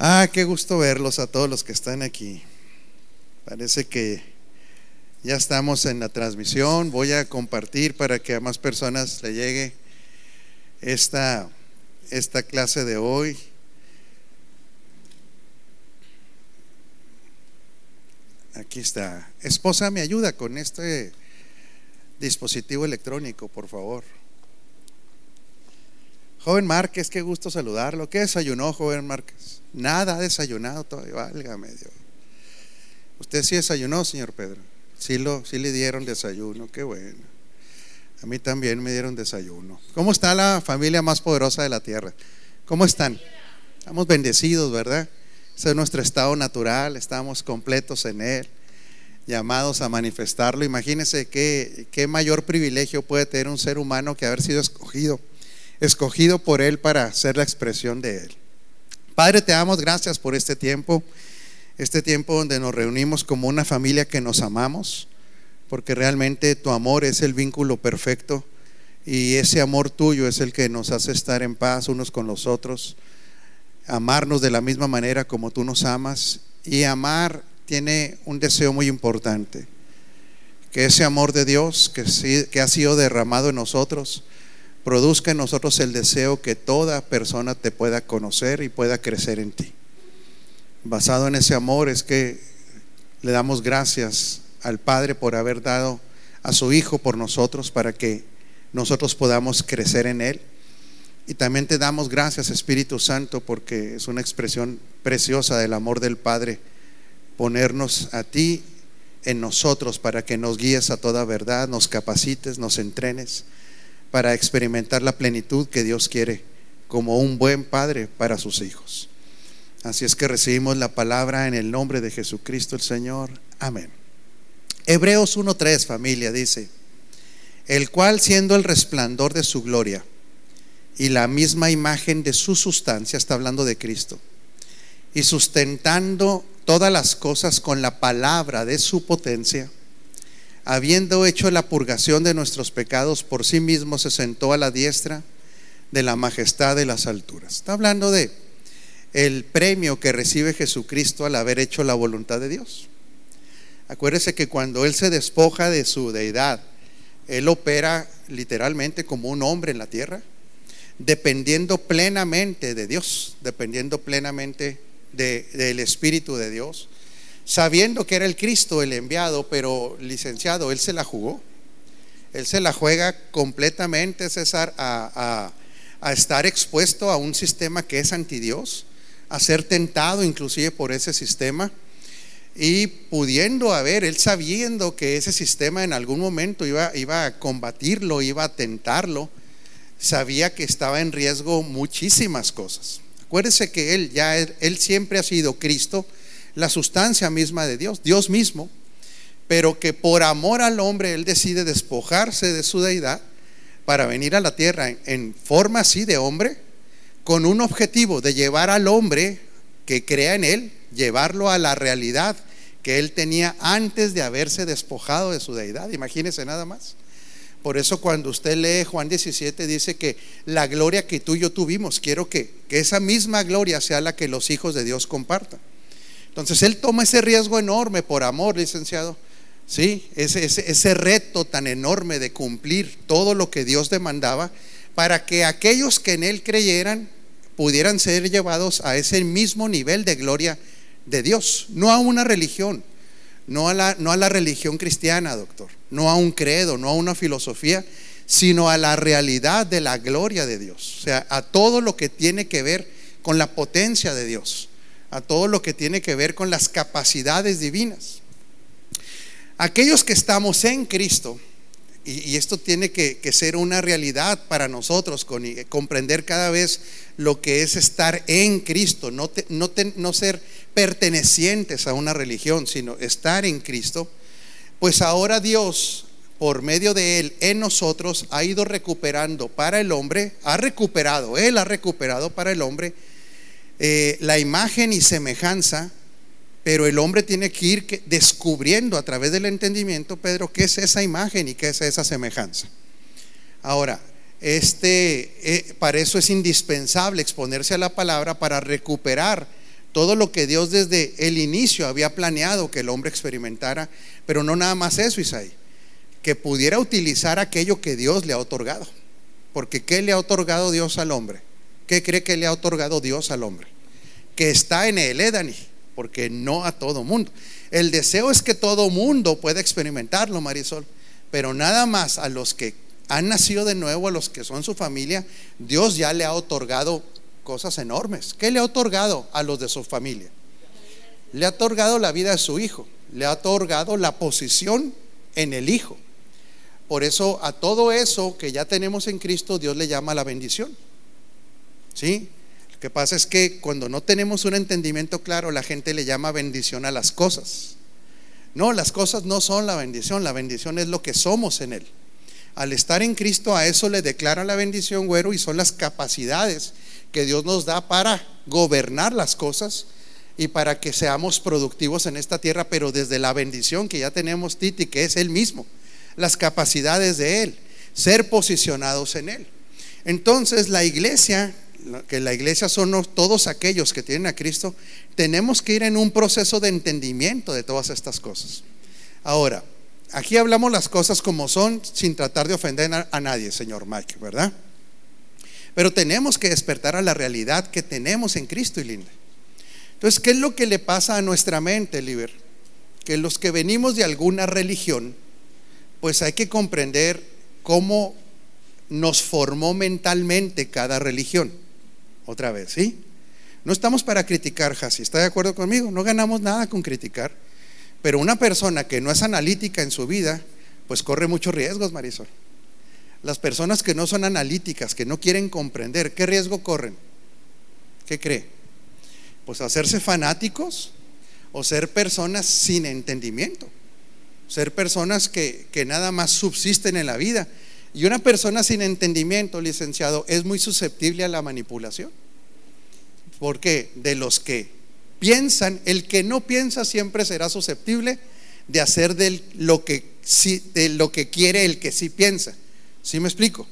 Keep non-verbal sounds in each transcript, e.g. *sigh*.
Ah, qué gusto verlos a todos los que están aquí. Parece que ya estamos en la transmisión. Voy a compartir para que a más personas le llegue esta, esta clase de hoy. Aquí está. Esposa, me ayuda con este dispositivo electrónico, por favor. Joven Márquez, qué gusto saludarlo. ¿Qué desayunó, joven Márquez? Nada ha desayunado todavía, válgame Dios. Usted sí desayunó, señor Pedro. Sí, lo, sí le dieron desayuno, qué bueno. A mí también me dieron desayuno. ¿Cómo está la familia más poderosa de la tierra? ¿Cómo están? Estamos bendecidos, ¿verdad? Ese es nuestro estado natural, estamos completos en Él, llamados a manifestarlo. Imagínense qué, qué mayor privilegio puede tener un ser humano que haber sido escogido, escogido por Él para ser la expresión de Él. Padre, te damos gracias por este tiempo, este tiempo donde nos reunimos como una familia que nos amamos, porque realmente tu amor es el vínculo perfecto y ese amor tuyo es el que nos hace estar en paz unos con los otros, amarnos de la misma manera como tú nos amas y amar tiene un deseo muy importante, que ese amor de Dios que, que ha sido derramado en nosotros, produzca en nosotros el deseo que toda persona te pueda conocer y pueda crecer en ti. Basado en ese amor es que le damos gracias al Padre por haber dado a su Hijo por nosotros para que nosotros podamos crecer en Él. Y también te damos gracias Espíritu Santo porque es una expresión preciosa del amor del Padre ponernos a ti en nosotros para que nos guíes a toda verdad, nos capacites, nos entrenes para experimentar la plenitud que Dios quiere como un buen padre para sus hijos. Así es que recibimos la palabra en el nombre de Jesucristo el Señor. Amén. Hebreos 1.3 familia dice, el cual siendo el resplandor de su gloria y la misma imagen de su sustancia, está hablando de Cristo, y sustentando todas las cosas con la palabra de su potencia, habiendo hecho la purgación de nuestros pecados, por sí mismo se sentó a la diestra de la majestad de las alturas. Está hablando de el premio que recibe Jesucristo al haber hecho la voluntad de Dios. Acuérdese que cuando Él se despoja de su deidad, Él opera literalmente como un hombre en la tierra, dependiendo plenamente de Dios, dependiendo plenamente del Espíritu de Dios sabiendo que era el Cristo el enviado, pero licenciado, él se la jugó. Él se la juega completamente, César, a, estar expuesto a un sistema que es anti Dios, a ser tentado inclusive por ese sistema y pudiendo haber, él sabiendo que ese sistema en algún momento iba, iba a combatirlo, iba a tentarlo, sabía que estaba en riesgo muchísimas cosas. Acuérdese que él ya, él siempre ha sido Cristo, la sustancia misma de Dios, Dios mismo, pero que por amor al hombre Él decide despojarse de su deidad para venir a la tierra en, forma así de hombre, con un objetivo de llevar al hombre que crea en Él, llevarlo a la realidad que Él tenía antes de haberse despojado de su deidad. Imagínese nada más. Por eso cuando usted lee Juan 17 dice que la gloria que tú y yo tuvimos, quiero que, que esa misma gloria sea la que los hijos de Dios compartan. Entonces él toma ese riesgo enorme por amor, licenciado. Sí, ese, ese, reto tan enorme de cumplir todo lo que Dios demandaba para que aquellos que en él creyeran pudieran ser llevados a ese mismo nivel de gloria de Dios, no a una religión, no a la, no a la religión cristiana, doctor, no a un credo, no a una filosofía, sino a la realidad de la gloria de Dios, o sea, a todo lo que tiene que ver con la potencia de Dios a todo lo que tiene que ver con las capacidades divinas. Aquellos que estamos en Cristo, y, esto tiene que, ser una realidad para nosotros, con, comprender cada vez lo que es estar en Cristo, no, no, no ser pertenecientes a una religión, sino estar en Cristo, pues ahora Dios, por medio de Él, en nosotros, ha ido recuperando para el hombre, ha recuperado, Él ha recuperado para el hombre eh, la imagen y semejanza, pero el hombre tiene que ir descubriendo a través del entendimiento, Pedro, qué es esa imagen y qué es esa semejanza. Ahora, este, eh, para eso es indispensable exponerse a la palabra para recuperar todo lo que Dios desde el inicio había planeado que el hombre experimentara, pero no nada más eso, Isaí, que pudiera utilizar aquello que Dios le ha otorgado. Porque ¿qué le ha otorgado Dios al hombre? ¿Qué cree que le ha otorgado Dios al hombre? Que está en el Edani, porque no a todo mundo. El deseo es que todo mundo pueda experimentarlo, Marisol, pero nada más a los que han nacido de nuevo, a los que son su familia, Dios ya le ha otorgado cosas enormes. ¿Qué le ha otorgado a los de su familia? Le ha otorgado la vida de su hijo, le ha otorgado la posición en el hijo. Por eso a todo eso que ya tenemos en Cristo, Dios le llama la bendición. ¿Sí? Lo que pasa es que cuando no tenemos un entendimiento claro, la gente le llama bendición a las cosas. No, las cosas no son la bendición, la bendición es lo que somos en Él. Al estar en Cristo, a eso le declara la bendición, güero, y son las capacidades que Dios nos da para gobernar las cosas y para que seamos productivos en esta tierra, pero desde la bendición que ya tenemos, Titi, que es Él mismo, las capacidades de Él, ser posicionados en Él. Entonces, la iglesia, que la iglesia son todos aquellos que tienen a Cristo, tenemos que ir en un proceso de entendimiento de todas estas cosas. Ahora, aquí hablamos las cosas como son sin tratar de ofender a nadie, señor Mike, ¿verdad? Pero tenemos que despertar a la realidad que tenemos en Cristo y linda. Entonces, ¿qué es lo que le pasa a nuestra mente, Liber? Que los que venimos de alguna religión, pues hay que comprender cómo nos formó mentalmente cada religión. Otra vez, ¿sí? No estamos para criticar, Hasi, ¿está de acuerdo conmigo? No ganamos nada con criticar. Pero una persona que no es analítica en su vida, pues corre muchos riesgos, Marisol. Las personas que no son analíticas, que no quieren comprender, ¿qué riesgo corren? ¿Qué cree? Pues hacerse fanáticos o ser personas sin entendimiento, ser personas que, que nada más subsisten en la vida. Y una persona sin entendimiento, licenciado, es muy susceptible a la manipulación. Porque de los que piensan, el que no piensa siempre será susceptible de hacer de lo que, de lo que quiere el que sí piensa. ¿Sí me explico?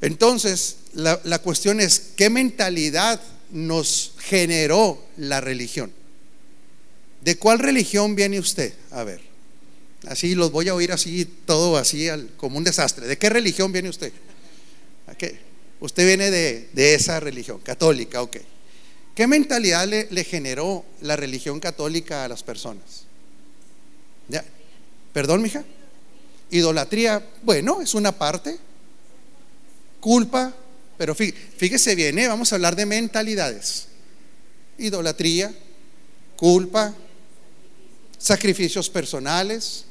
Entonces, la, la cuestión es, ¿qué mentalidad nos generó la religión? ¿De cuál religión viene usted? A ver, así los voy a oír así, todo así como un desastre. ¿De qué religión viene usted? ¿A qué? Usted viene de, de, esa religión, católica, ok. ¿Qué mentalidad le, le, generó la religión católica a las personas? ¿Ya? ¿Perdón, mija? Idolatría, bueno, es una parte. Culpa, pero fíjese bien, ¿eh? vamos a hablar de mentalidades. Idolatría, culpa, sacrificios personales,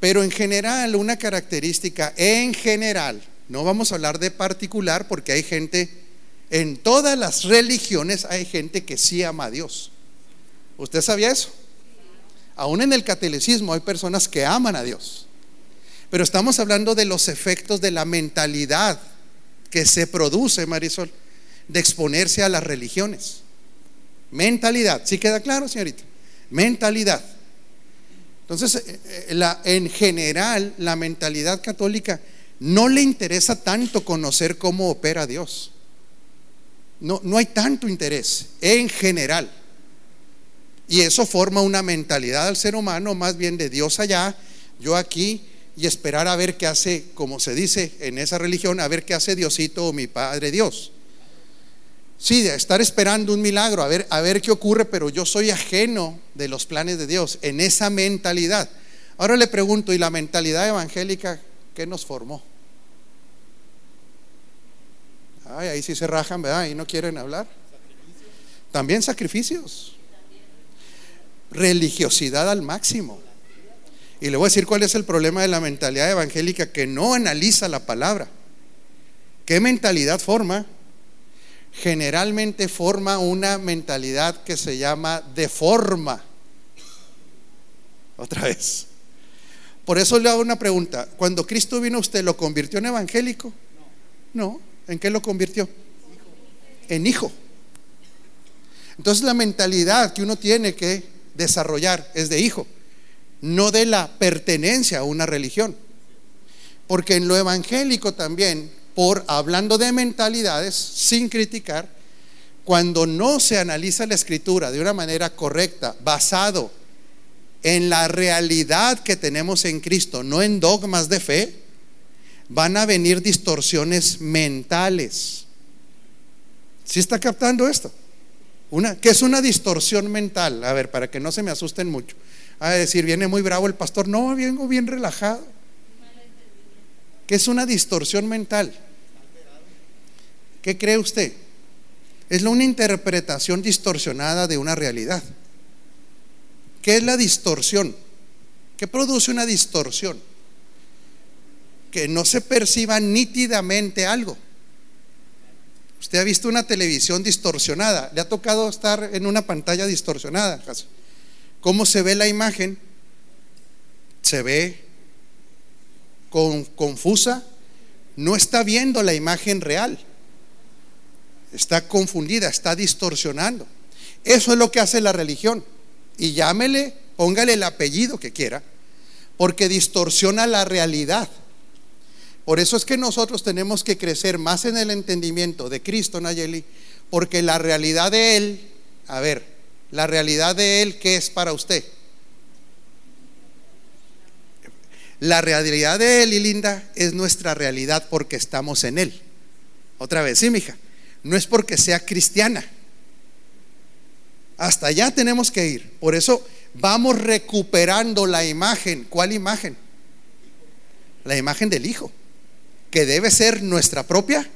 pero en general, una característica, en general, no vamos a hablar de particular porque hay gente, en todas las religiones hay gente que sí ama a Dios. ¿Usted sabía eso? Aún en el catolicismo hay personas que aman a Dios. Pero estamos hablando de los efectos de la mentalidad que se produce, Marisol, de exponerse a las religiones. Mentalidad, ¿sí queda claro, señorita? Mentalidad. Entonces, eh, eh, la, en general, la mentalidad católica no le interesa tanto conocer cómo opera Dios. No, no hay tanto interés, en general. Y eso forma una mentalidad al ser humano más bien de Dios allá, yo aquí, y esperar a ver qué hace, como se dice en esa religión, a ver qué hace Diosito o mi Padre Dios. Sí, de estar esperando un milagro, a ver, a ver qué ocurre, pero yo soy ajeno de los planes de Dios, en esa mentalidad. Ahora le pregunto, ¿y la mentalidad evangélica qué nos formó? Ay, ahí sí se rajan, ¿verdad? Y no quieren hablar. También sacrificios. Religiosidad al máximo. Y le voy a decir cuál es el problema de la mentalidad evangélica que no analiza la palabra. ¿Qué mentalidad forma? Generalmente forma una mentalidad que se llama deforma. Otra vez. Por eso le hago una pregunta. Cuando Cristo vino, ¿usted lo convirtió en evangélico? No. ¿En qué lo convirtió? En hijo. Entonces la mentalidad que uno tiene que desarrollar es de hijo no de la pertenencia a una religión. Porque en lo evangélico también, por hablando de mentalidades, sin criticar, cuando no se analiza la escritura de una manera correcta, basado en la realidad que tenemos en Cristo, no en dogmas de fe, van a venir distorsiones mentales. ¿Sí está captando esto? Una, ¿Qué es una distorsión mental? A ver, para que no se me asusten mucho. A decir, viene muy bravo el pastor. No, vengo bien relajado. ¿Qué es una distorsión mental? ¿Qué cree usted? Es una interpretación distorsionada de una realidad. ¿Qué es la distorsión? ¿Qué produce una distorsión? Que no se perciba nítidamente algo. Usted ha visto una televisión distorsionada. Le ha tocado estar en una pantalla distorsionada. ¿Cómo se ve la imagen? Se ve confusa. No está viendo la imagen real. Está confundida, está distorsionando. Eso es lo que hace la religión. Y llámele, póngale el apellido que quiera, porque distorsiona la realidad. Por eso es que nosotros tenemos que crecer más en el entendimiento de Cristo, Nayeli, porque la realidad de Él, a ver, la realidad de Él, ¿qué es para usted? La realidad de Él, y linda, es nuestra realidad porque estamos en Él. Otra vez, sí, mija. No es porque sea cristiana. Hasta allá tenemos que ir. Por eso vamos recuperando la imagen. ¿Cuál imagen? La imagen del Hijo que debe ser nuestra propia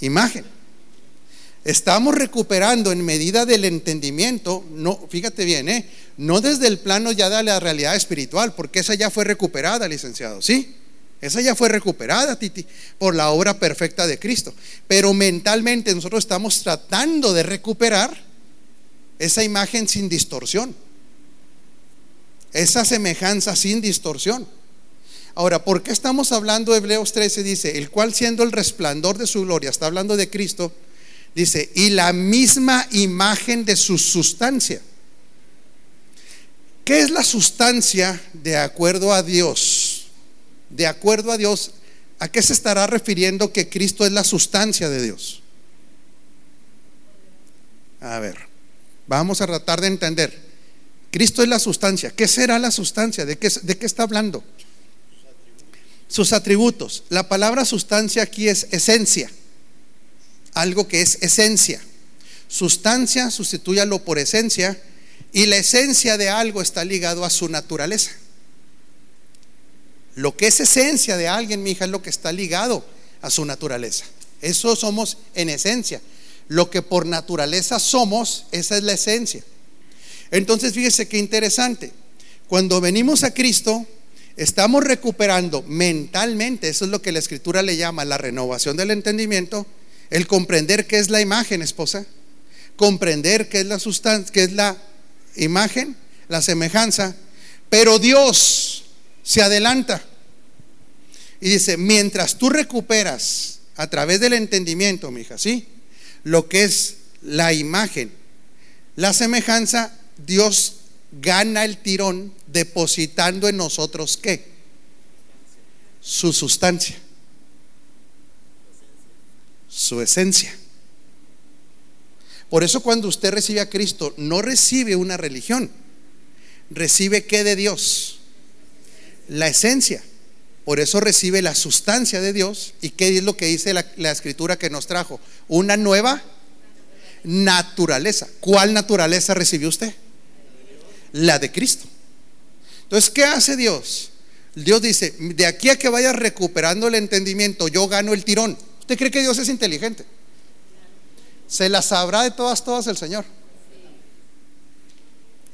imagen. Estamos recuperando en medida del entendimiento, no, fíjate bien, ¿eh? no desde el plano ya de la realidad espiritual, porque esa ya fue recuperada, licenciado, ¿sí? Esa ya fue recuperada, Titi, por la obra perfecta de Cristo. Pero mentalmente nosotros estamos tratando de recuperar esa imagen sin distorsión, esa semejanza sin distorsión. Ahora, ¿por qué estamos hablando de Hebreos 13? Dice, el cual siendo el resplandor de su gloria, está hablando de Cristo, dice, y la misma imagen de su sustancia. ¿Qué es la sustancia de acuerdo a Dios? De acuerdo a Dios, ¿a qué se estará refiriendo que Cristo es la sustancia de Dios? A ver, vamos a tratar de entender. Cristo es la sustancia. ¿Qué será la sustancia? ¿De qué, de qué está hablando? Sus atributos. La palabra sustancia aquí es esencia. Algo que es esencia. Sustancia, sustitúyalo por esencia. Y la esencia de algo está ligado a su naturaleza. Lo que es esencia de alguien, mi hija, es lo que está ligado a su naturaleza. Eso somos en esencia. Lo que por naturaleza somos, esa es la esencia. Entonces, fíjese qué interesante. Cuando venimos a Cristo, estamos recuperando mentalmente, eso es lo que la escritura le llama la renovación del entendimiento, el comprender qué es la imagen, esposa, comprender qué es la sustancia, qué es la imagen, la semejanza, pero Dios se adelanta y dice, mientras tú recuperas a través del entendimiento, mi hija, ¿sí? Lo que es la imagen, la semejanza, Dios gana el tirón depositando en nosotros qué? Su sustancia, su esencia. Por eso cuando usted recibe a Cristo, no recibe una religión, recibe qué de Dios? La esencia. Por eso recibe la sustancia de Dios. ¿Y qué es lo que dice la, la escritura que nos trajo? Una nueva naturaleza. ¿Cuál naturaleza recibió usted? la de Cristo. Entonces, ¿qué hace Dios? Dios dice, de aquí a que vayas recuperando el entendimiento, yo gano el tirón. ¿Usted cree que Dios es inteligente? Se la sabrá de todas, todas el Señor.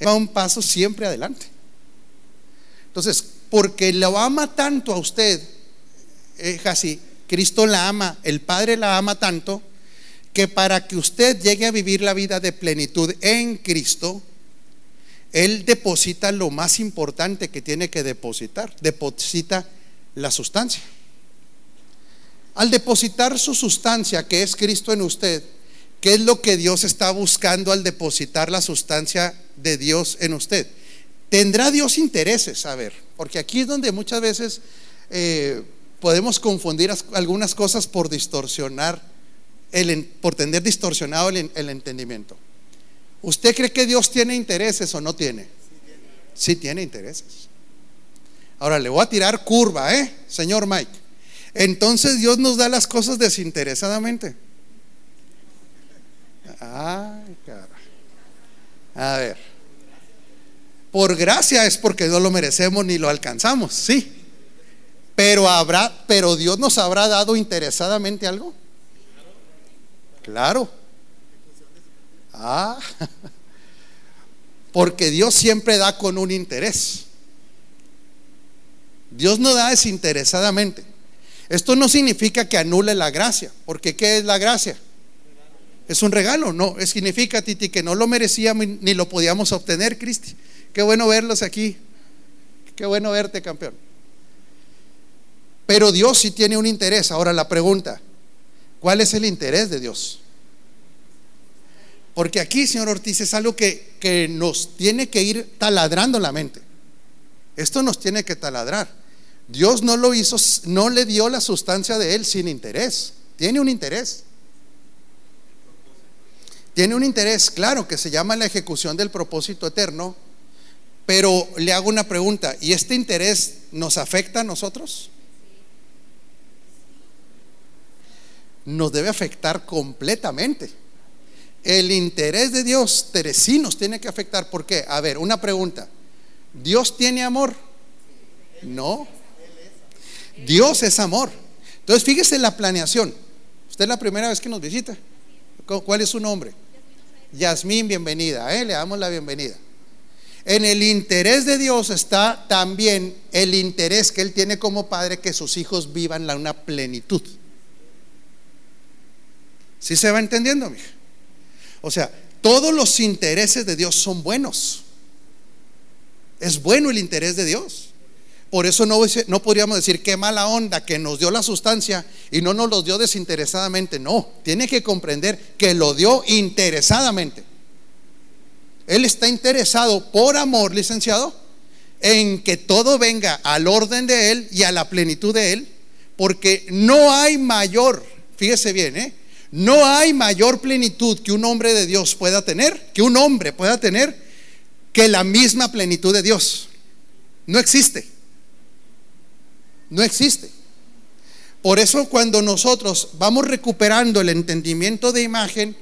Va un paso siempre adelante. Entonces, porque lo ama tanto a usted, es así, Cristo la ama, el Padre la ama tanto, que para que usted llegue a vivir la vida de plenitud en Cristo, él deposita lo más importante que tiene que depositar, deposita la sustancia. Al depositar su sustancia, que es Cristo en usted, ¿qué es lo que Dios está buscando al depositar la sustancia de Dios en usted? ¿Tendrá Dios intereses? A ver, porque aquí es donde muchas veces eh, podemos confundir algunas cosas por distorsionar el, por tener distorsionado el, el entendimiento. ¿Usted cree que Dios tiene intereses o no tiene? Sí tiene intereses. Ahora le voy a tirar curva, ¿eh? Señor Mike. Entonces Dios nos da las cosas desinteresadamente. Ay, cara. A ver. Por gracia es porque no lo merecemos ni lo alcanzamos, sí. Pero habrá, pero Dios nos habrá dado interesadamente algo. Claro. Ah. *laughs* Porque Dios siempre da con un interés. Dios no da desinteresadamente. Esto no significa que anule la gracia, porque ¿qué es la gracia? Es un regalo, no, significa, Titi, que no lo merecíamos ni lo podíamos obtener, Cristi. Qué bueno verlos aquí. Qué bueno verte, campeón. Pero Dios sí tiene un interés. Ahora la pregunta, ¿cuál es el interés de Dios? Porque aquí, señor Ortiz, es algo que, que nos tiene que ir taladrando la mente. Esto nos tiene que taladrar. Dios no lo hizo, no le dio la sustancia de él sin interés. Tiene un interés. Tiene un interés, claro, que se llama la ejecución del propósito eterno, pero le hago una pregunta, ¿y este interés nos afecta a nosotros? Nos debe afectar completamente. El interés de Dios, sí nos tiene que afectar. ¿Por qué? A ver, una pregunta. ¿Dios tiene amor? No. Dios es amor. Entonces, fíjese la planeación. Usted es la primera vez que nos visita. ¿Cuál es su nombre? Yasmín, bienvenida. ¿eh? Le damos la bienvenida. En el interés de Dios está también el interés que Él tiene como padre que sus hijos vivan la una plenitud. ¿Sí se va entendiendo, mija? O sea, todos los intereses de Dios son buenos. Es bueno el interés de Dios. Por eso no, no podríamos decir qué mala onda que nos dio la sustancia y no nos lo dio desinteresadamente. No, tiene que comprender que lo dio interesadamente. Él está interesado por amor, licenciado, en que todo venga al orden de Él y a la plenitud de Él, porque no hay mayor, fíjese bien, ¿eh? no hay mayor plenitud que un hombre de Dios pueda tener, que un hombre pueda tener, que la misma plenitud de Dios. No existe. No existe. Por eso cuando nosotros vamos recuperando el entendimiento de imagen,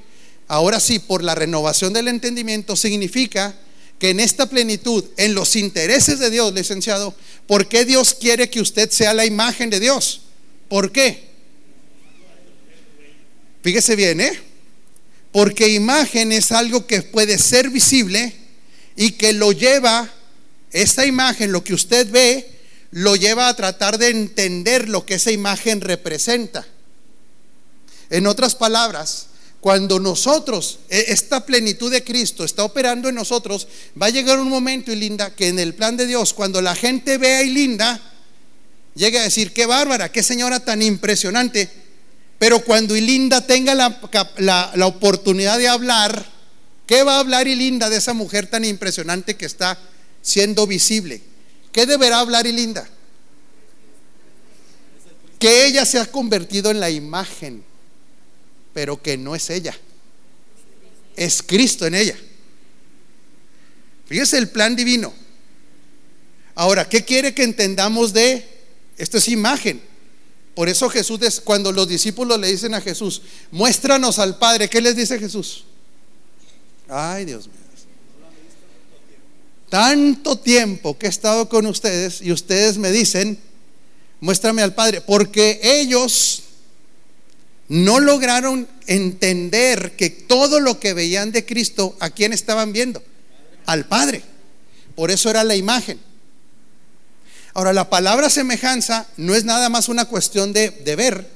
ahora sí, por la renovación del entendimiento, significa que en esta plenitud, en los intereses de Dios, licenciado, ¿por qué Dios quiere que usted sea la imagen de Dios? ¿Por qué? Fíjese bien, ¿eh? Porque imagen es algo que puede ser visible y que lo lleva, esa imagen, lo que usted ve, lo lleva a tratar de entender lo que esa imagen representa. En otras palabras, cuando nosotros, e, esta plenitud de Cristo está operando en nosotros, va a llegar un momento, y linda, que en el plan de Dios, cuando la gente vea a Linda, llegue a decir, qué bárbara, qué señora tan impresionante. Pero cuando Ilinda tenga la, la, la oportunidad de hablar, ¿qué va a hablar Ilinda de esa mujer tan impresionante que está siendo visible? ¿Qué deberá hablar Linda? Que ella se ha convertido en la imagen, pero que no es ella. Es Cristo en ella. Fíjese el plan divino. Ahora, ¿qué quiere que entendamos de esto? Es imagen. Por eso Jesús, cuando los discípulos le dicen a Jesús, muéstranos al Padre, ¿qué les dice Jesús? Ay, Dios mío tanto tiempo que he estado con ustedes y ustedes me dicen, muéstrame al Padre, porque ellos no lograron entender que todo lo que veían de Cristo, ¿a quién estaban viendo? Al Padre. Por eso era la imagen. Ahora, la palabra semejanza no es nada más una cuestión de, de ver,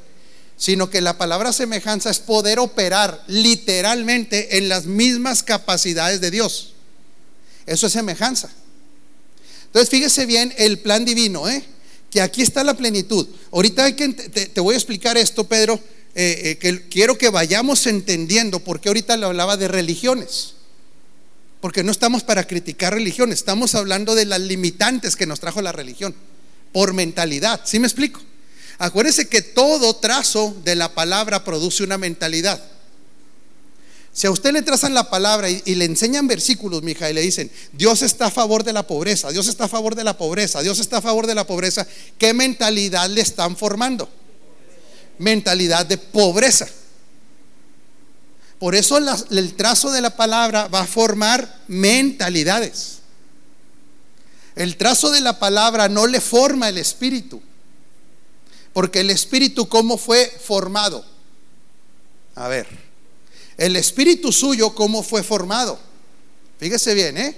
sino que la palabra semejanza es poder operar literalmente en las mismas capacidades de Dios. Eso es semejanza. Entonces, fíjese bien el plan divino, ¿eh? que aquí está la plenitud. Ahorita hay que, te, voy a explicar esto, Pedro, eh, eh, que quiero que vayamos entendiendo, porque ahorita le hablaba de religiones. Porque no estamos para criticar religiones, estamos hablando de las limitantes que nos trajo la religión, por mentalidad. ¿Sí me explico? Acuérdense que todo trazo de la palabra produce una mentalidad. Si a usted le trazan la palabra y, le enseñan versículos, mija, y le dicen, Dios está a favor de la pobreza, Dios está a favor de la pobreza, Dios está a favor de la pobreza, ¿qué mentalidad le están formando? Mentalidad de pobreza. Por eso el trazo de la palabra va a formar mentalidades. El trazo de la palabra no le forma el espíritu. Porque el espíritu, ¿cómo fue formado? A ver, el espíritu suyo, ¿cómo fue formado? Fíjese bien, ¿eh?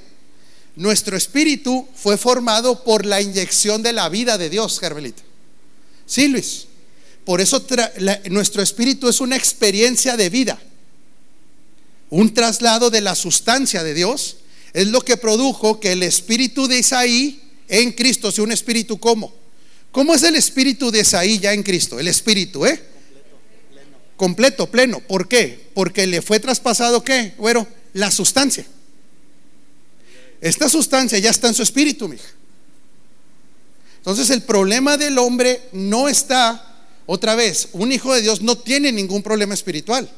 Nuestro espíritu fue formado por la inyección de la vida de Dios, Carmelita. Sí, Luis. Por eso nuestro espíritu es una experiencia de vida un traslado de la sustancia de Dios, es lo que produjo que el espíritu de Isaí en Cristo sea un espíritu como. ¿Cómo es el espíritu de Isaí ya en Cristo? El espíritu, ¿eh? Completo, pleno. ¿Por qué? Porque le fue traspasado qué? Bueno, la sustancia. Esta sustancia ya está en su espíritu, mija. Entonces el problema del hombre no está, otra vez, un hijo de Dios no tiene ningún problema espiritual.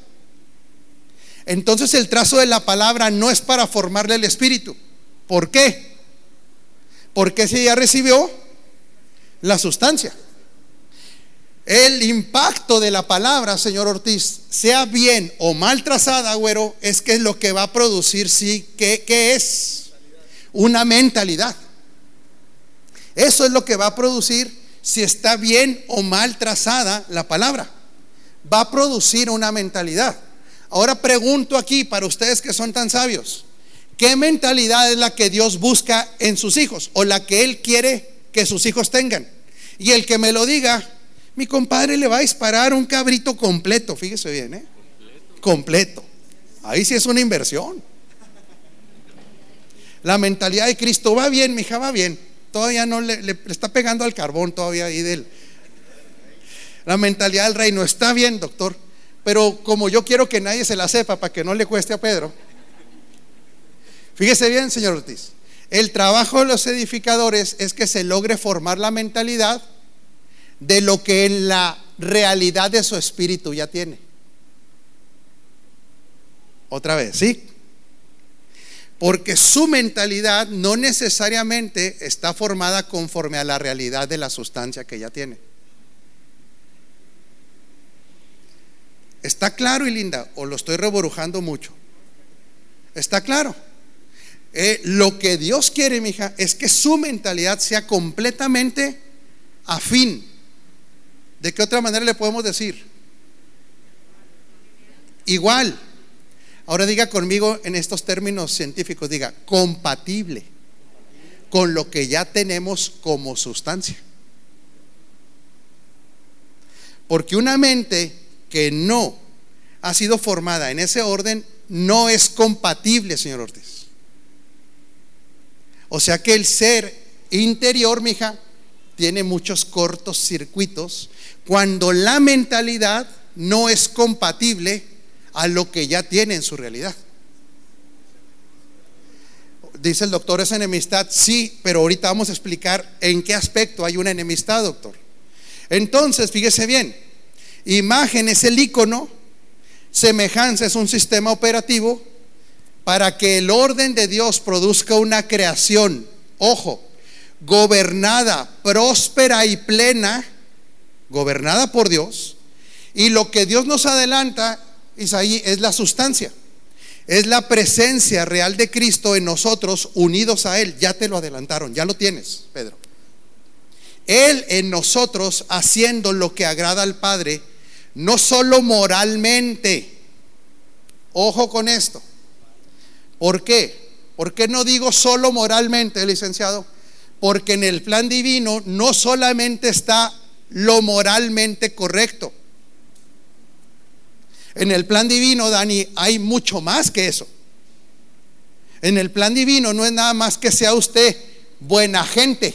Entonces el trazo de la palabra no es para formarle el espíritu. ¿Por qué? Porque si ya recibió la sustancia. El impacto de la palabra, señor Ortiz, sea bien o mal trazada, güero, es que es lo que va a producir, sí, ¿qué, qué es? Una mentalidad. Eso es lo que va a producir si está bien o mal trazada la palabra. Va a producir una mentalidad. Ahora pregunto aquí para ustedes que son tan sabios, ¿qué mentalidad es la que Dios busca en sus hijos o la que Él quiere que sus hijos tengan? Y el que me lo diga, mi compadre le va a disparar un cabrito completo, fíjese bien, ¿eh? Completo. Ahí sí es una inversión. La mentalidad de Cristo va bien, mi hija va bien. Todavía no le, le, está pegando al carbón todavía ahí del. La mentalidad del reino está bien, doctor. Pero como yo quiero que nadie se la sepa para que no le cueste a Pedro, fíjese bien, señor Ortiz, el trabajo de los edificadores es que se logre formar la mentalidad de lo que en la realidad de su espíritu ya tiene. Otra vez, ¿sí? Porque su mentalidad no necesariamente está formada conforme a la realidad de la sustancia que ya tiene. ¿Está claro y linda? ¿O lo estoy reborujando mucho? ¿Está claro? Eh, lo que Dios quiere, mi hija, es que su mentalidad sea completamente afín. ¿De qué otra manera le podemos decir? Igual. Ahora diga conmigo en estos términos científicos, diga, compatible con lo que ya tenemos como sustancia. Porque una mente que no ha sido formada en ese orden no es compatible, señor Ortiz. O sea que el ser interior, mija, tiene muchos cortos circuitos cuando la mentalidad no es compatible a lo que ya tiene en su realidad. Dice el doctor, ¿es enemistad? Sí, pero ahorita vamos a explicar en qué aspecto hay una enemistad, doctor. Entonces, fíjese bien, Imagen es el icono, semejanza es un sistema operativo para que el orden de Dios produzca una creación, ojo, gobernada, próspera y plena, gobernada por Dios. Y lo que Dios nos adelanta, Isaí, es la sustancia. Es la presencia real de Cristo en nosotros unidos a Él. Ya te lo adelantaron, ya lo tienes, Pedro. Él en nosotros haciendo lo que agrada al Padre no solo moralmente. Ojo con esto. ¿Por qué? ¿Por qué no digo solo moralmente, licenciado? Porque en el plan divino no solamente está lo moralmente correcto. En el plan divino, Dani, hay mucho más que eso. En el plan divino no es nada más que sea usted buena gente.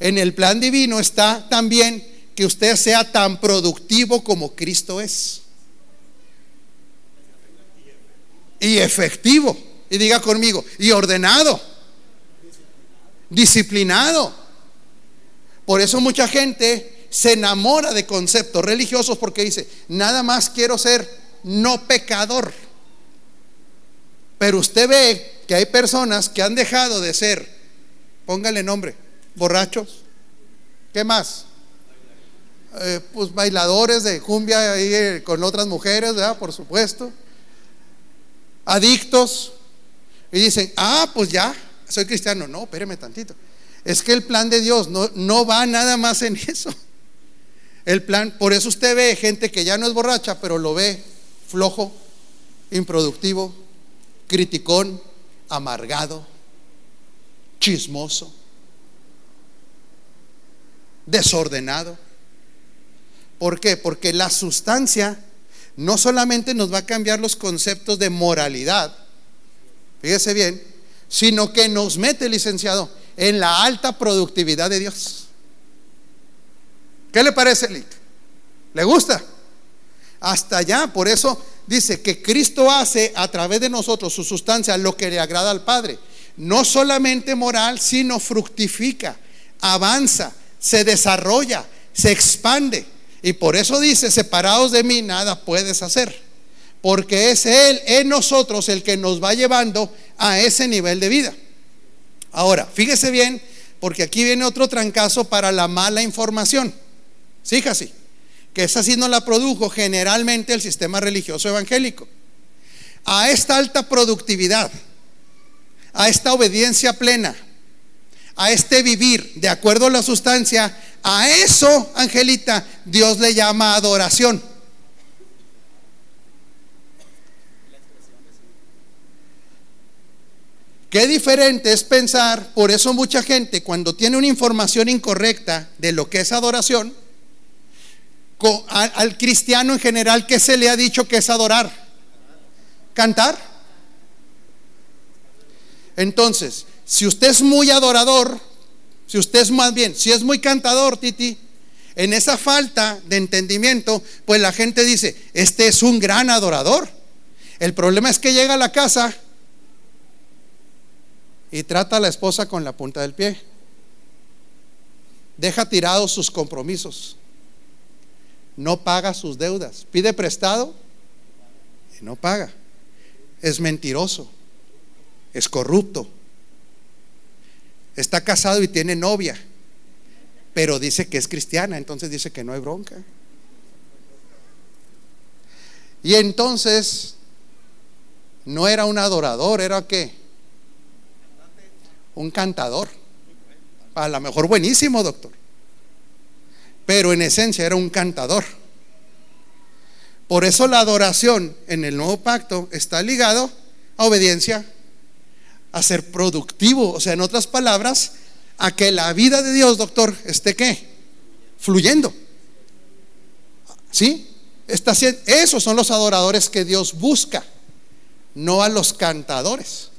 En el plan divino está también que usted sea tan productivo como Cristo es. Y efectivo. Y diga conmigo, y ordenado. Disciplinado. Por eso mucha gente se enamora de conceptos religiosos porque dice, nada más quiero ser no pecador. Pero usted ve que hay personas que han dejado de ser, póngale nombre, borrachos. ¿Qué más? Eh, pues bailadores de cumbia ahí eh, con otras mujeres, ¿verdad? Por supuesto. Adictos. Y dicen, ah, pues ya, soy cristiano. No, espéreme tantito. Es que el plan de Dios no, no va nada más en eso. El plan, por eso usted ve gente que ya no es borracha, pero lo ve flojo, improductivo, criticón, amargado, chismoso, desordenado. ¿Por qué? Porque la sustancia no solamente nos va a cambiar los conceptos de moralidad, fíjese bien, sino que nos mete, licenciado, en la alta productividad de Dios. ¿Qué le parece, Lick? ¿Le gusta? Hasta allá, por eso dice que Cristo hace a través de nosotros su sustancia lo que le agrada al Padre. No solamente moral, sino fructifica, avanza, se desarrolla, se expande. Y por eso dice, separados de mí nada puedes hacer. Porque es Él en nosotros el que nos va llevando a ese nivel de vida. Ahora, fíjese bien, porque aquí viene otro trancazo para la mala información. Fíjese, que esa sí no la produjo generalmente el sistema religioso evangélico. A esta alta productividad, a esta obediencia plena, a este vivir de acuerdo a la sustancia, a eso, Angelita, Dios le llama adoración. Qué diferente es pensar, por eso mucha gente cuando tiene una información incorrecta de lo que es adoración, al cristiano en general, ¿qué se le ha dicho que es adorar? Cantar. Entonces, si usted es muy adorador, si usted es más bien, si es muy cantador, Titi, en esa falta de entendimiento, pues la gente dice, este es un gran adorador. El problema es que llega a la casa y trata a la esposa con la punta del pie. Deja tirados sus compromisos. No paga sus deudas. Pide prestado y no paga. Es mentiroso. Es corrupto. Está casado y tiene novia. Pero dice que es cristiana, entonces dice que no hay bronca. Y entonces no era un adorador, era qué? Un cantador. A lo mejor buenísimo, doctor pero en esencia era un cantador. Por eso la adoración en el nuevo pacto está ligado a obediencia, a ser productivo, o sea, en otras palabras, a que la vida de Dios, doctor, esté qué? Fluyendo. ¿Sí? Está, esos son los adoradores que Dios busca, no a los cantadores.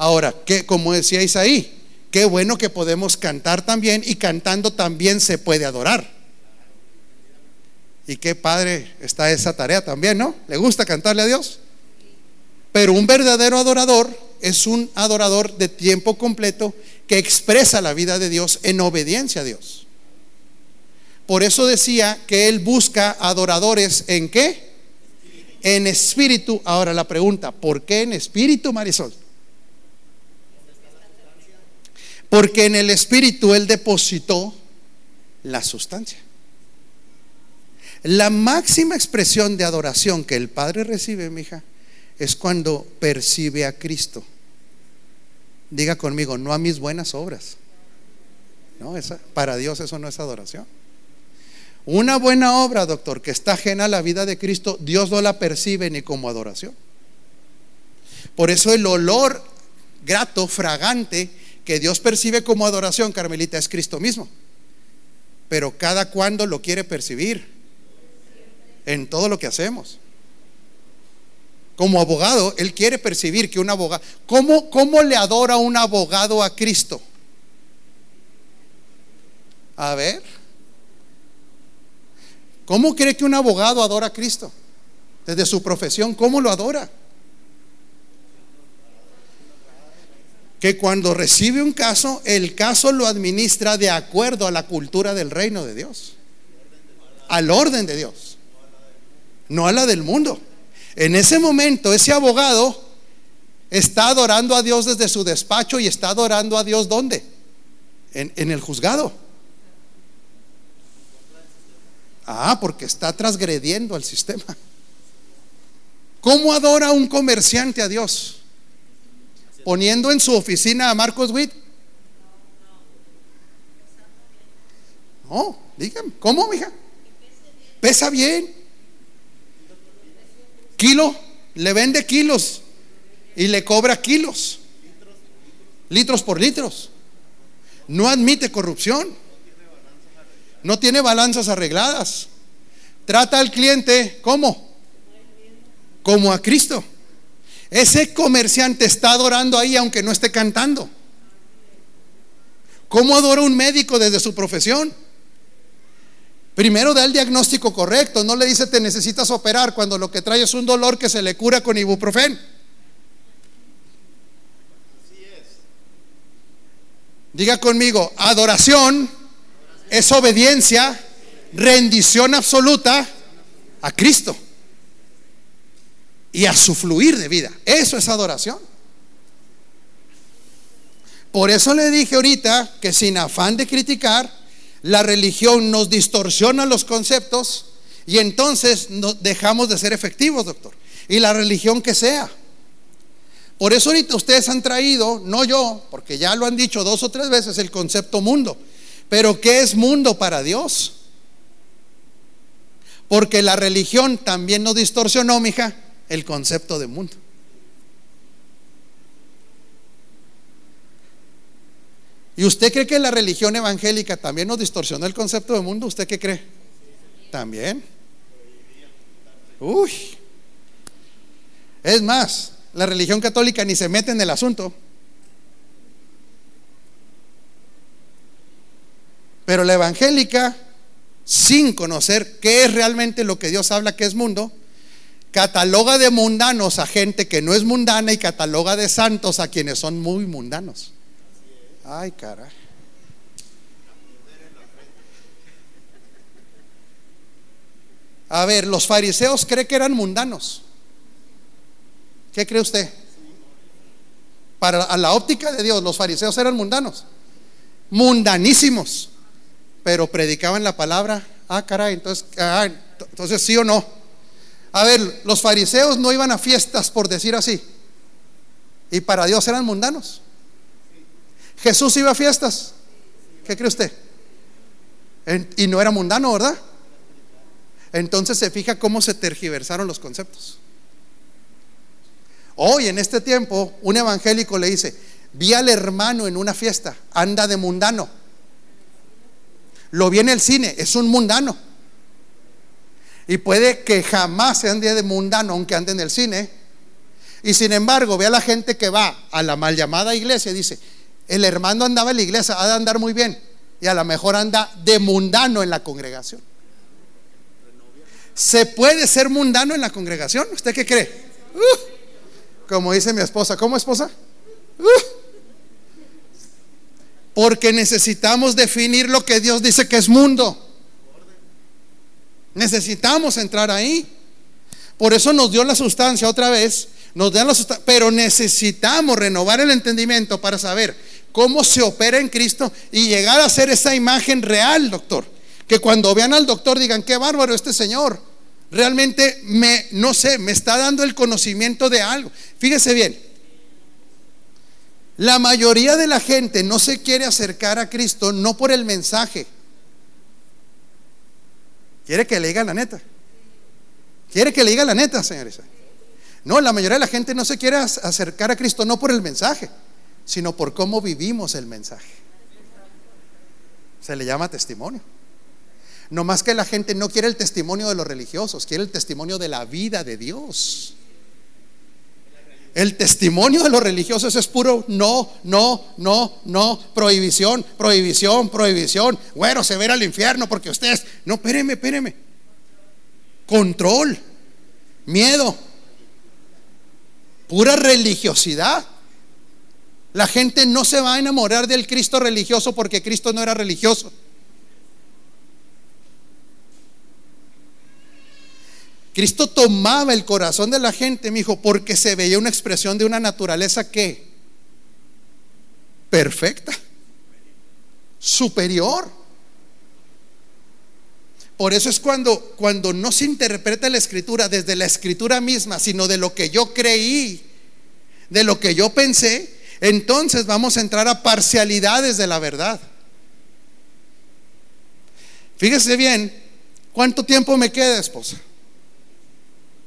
Ahora, que como decía Isaí, Qué bueno que podemos cantar también y cantando también se puede adorar. Y qué padre está esa tarea también, ¿no? ¿Le gusta cantarle a Dios? Pero un verdadero adorador es un adorador de tiempo completo que expresa la vida de Dios en obediencia a Dios. Por eso decía que Él busca adoradores en qué? En espíritu. Ahora la pregunta, ¿por qué en espíritu, Marisol? Porque en el Espíritu Él depositó la sustancia. La máxima expresión de adoración que el Padre recibe, mi hija, es cuando percibe a Cristo. Diga conmigo, no a mis buenas obras. No, para Dios eso no es adoración. Una buena obra, doctor, que está ajena a la vida de Cristo, Dios no la percibe ni como adoración. Por eso el olor grato, fragante, que Dios percibe como adoración, Carmelita, es Cristo mismo. Pero cada cuando lo quiere percibir en todo lo que hacemos. Como abogado, él quiere percibir que un abogado, ¿cómo, cómo le adora un abogado a Cristo? A ver, ¿cómo cree que un abogado adora a Cristo? Desde su profesión, ¿cómo lo adora? Que cuando recibe un caso, el caso lo administra de acuerdo a la cultura del reino de Dios, al orden de Dios, no a la del mundo. En ese momento, ese abogado está adorando a Dios desde su despacho y está adorando a Dios ¿dónde? En, en el juzgado. Ah, porque está transgrediendo al sistema. ¿Cómo adora un comerciante a Dios? Poniendo en su oficina a Marcos Witt? No, dígame, ¿cómo, mija? Pesa bien. Kilo, le vende kilos y le cobra kilos. Litros por litros. No admite corrupción. No tiene balanzas arregladas. Trata al cliente, ¿cómo? Como a Cristo. Ese comerciante está adorando ahí aunque no esté cantando. ¿Cómo adora un médico desde su profesión? Primero da el diagnóstico correcto, no le dice te necesitas operar cuando lo que trae es un dolor que se le cura con ibuprofen. Diga conmigo, adoración es obediencia, rendición absoluta a Cristo y a su fluir de vida. Eso es adoración. Por eso le dije ahorita que sin afán de criticar, la religión nos distorsiona los conceptos y entonces dejamos de ser efectivos, doctor. Y la religión que sea. Por eso ahorita ustedes han traído, no yo, porque ya lo han dicho dos o tres veces, el concepto mundo. Pero ¿qué es mundo para Dios? Porque la religión también nos distorsionó, mija el concepto de mundo. ¿Y usted cree que la religión evangélica también nos distorsionó el concepto de mundo? ¿Usted qué cree? También. Uy. Es más, la religión católica ni se mete en el asunto. Pero la evangélica, sin conocer qué es realmente lo que Dios habla que es mundo, cataloga de mundanos a gente que no es mundana y cataloga de santos a quienes son muy mundanos. Ay, caray. A ver, los fariseos creen que eran mundanos. ¿Qué cree usted? Para a la óptica de Dios, los fariseos eran mundanos. Mundanísimos. Pero predicaban la palabra. Ah, caray, entonces, ah, entonces sí o no. A ver, los fariseos no iban a fiestas, por decir así. Y para Dios eran mundanos. Jesús iba a fiestas. ¿Qué cree usted? y no era mundano, ¿verdad? Entonces se fija cómo se tergiversaron los conceptos. Hoy, en este tiempo, un evangélico le dice, vi al hermano en una fiesta, anda de mundano. Lo vi en el cine, es un mundano. Y puede que jamás sea un día de mundano, aunque ande en el cine. Y sin embargo, ve a la gente que va a la mal llamada iglesia y dice, el hermano andaba en la iglesia, ha de andar muy bien. Y a lo mejor anda de mundano en la congregación. ¿Se puede ser mundano en la congregación? ¿Usted qué cree? Uh, como dice mi esposa, ¿cómo esposa? Uh, porque necesitamos definir lo que Dios dice que es mundo. Necesitamos entrar ahí. Por eso nos dio la sustancia otra vez, nos dio la sustancia, pero necesitamos renovar el entendimiento para saber cómo se opera en Cristo y llegar a ser esa imagen real, doctor. Que cuando vean al doctor digan, qué bárbaro este señor. Realmente me, no sé, me está dando el conocimiento de algo. Fíjese bien, la mayoría de la gente no se quiere acercar a Cristo no por el mensaje, ¿Quiere que le diga la neta? ¿Quiere que le diga la neta, señores? No, la mayoría de la gente no se quiere acercar a Cristo no por el mensaje, sino por cómo vivimos el mensaje. Se le llama testimonio. No más que la gente no quiere el testimonio de los religiosos, quiere el testimonio de la vida de Dios. El testimonio de los religiosos es puro no, no, no, no, prohibición, prohibición, prohibición. Bueno, se verá al infierno porque ustedes, no, espéreme, espéreme. Control, miedo, pura religiosidad. La gente no se va a enamorar del Cristo religioso porque Cristo no era religioso. Cristo tomaba el corazón de la gente, mi hijo, porque se veía una expresión de una naturaleza que perfecta, superior. Por eso es cuando, cuando no se interpreta la escritura desde la escritura misma, sino de lo que yo creí, de lo que yo pensé, entonces vamos a entrar a parcialidades de la verdad. Fíjese bien, ¿cuánto tiempo me queda, esposa?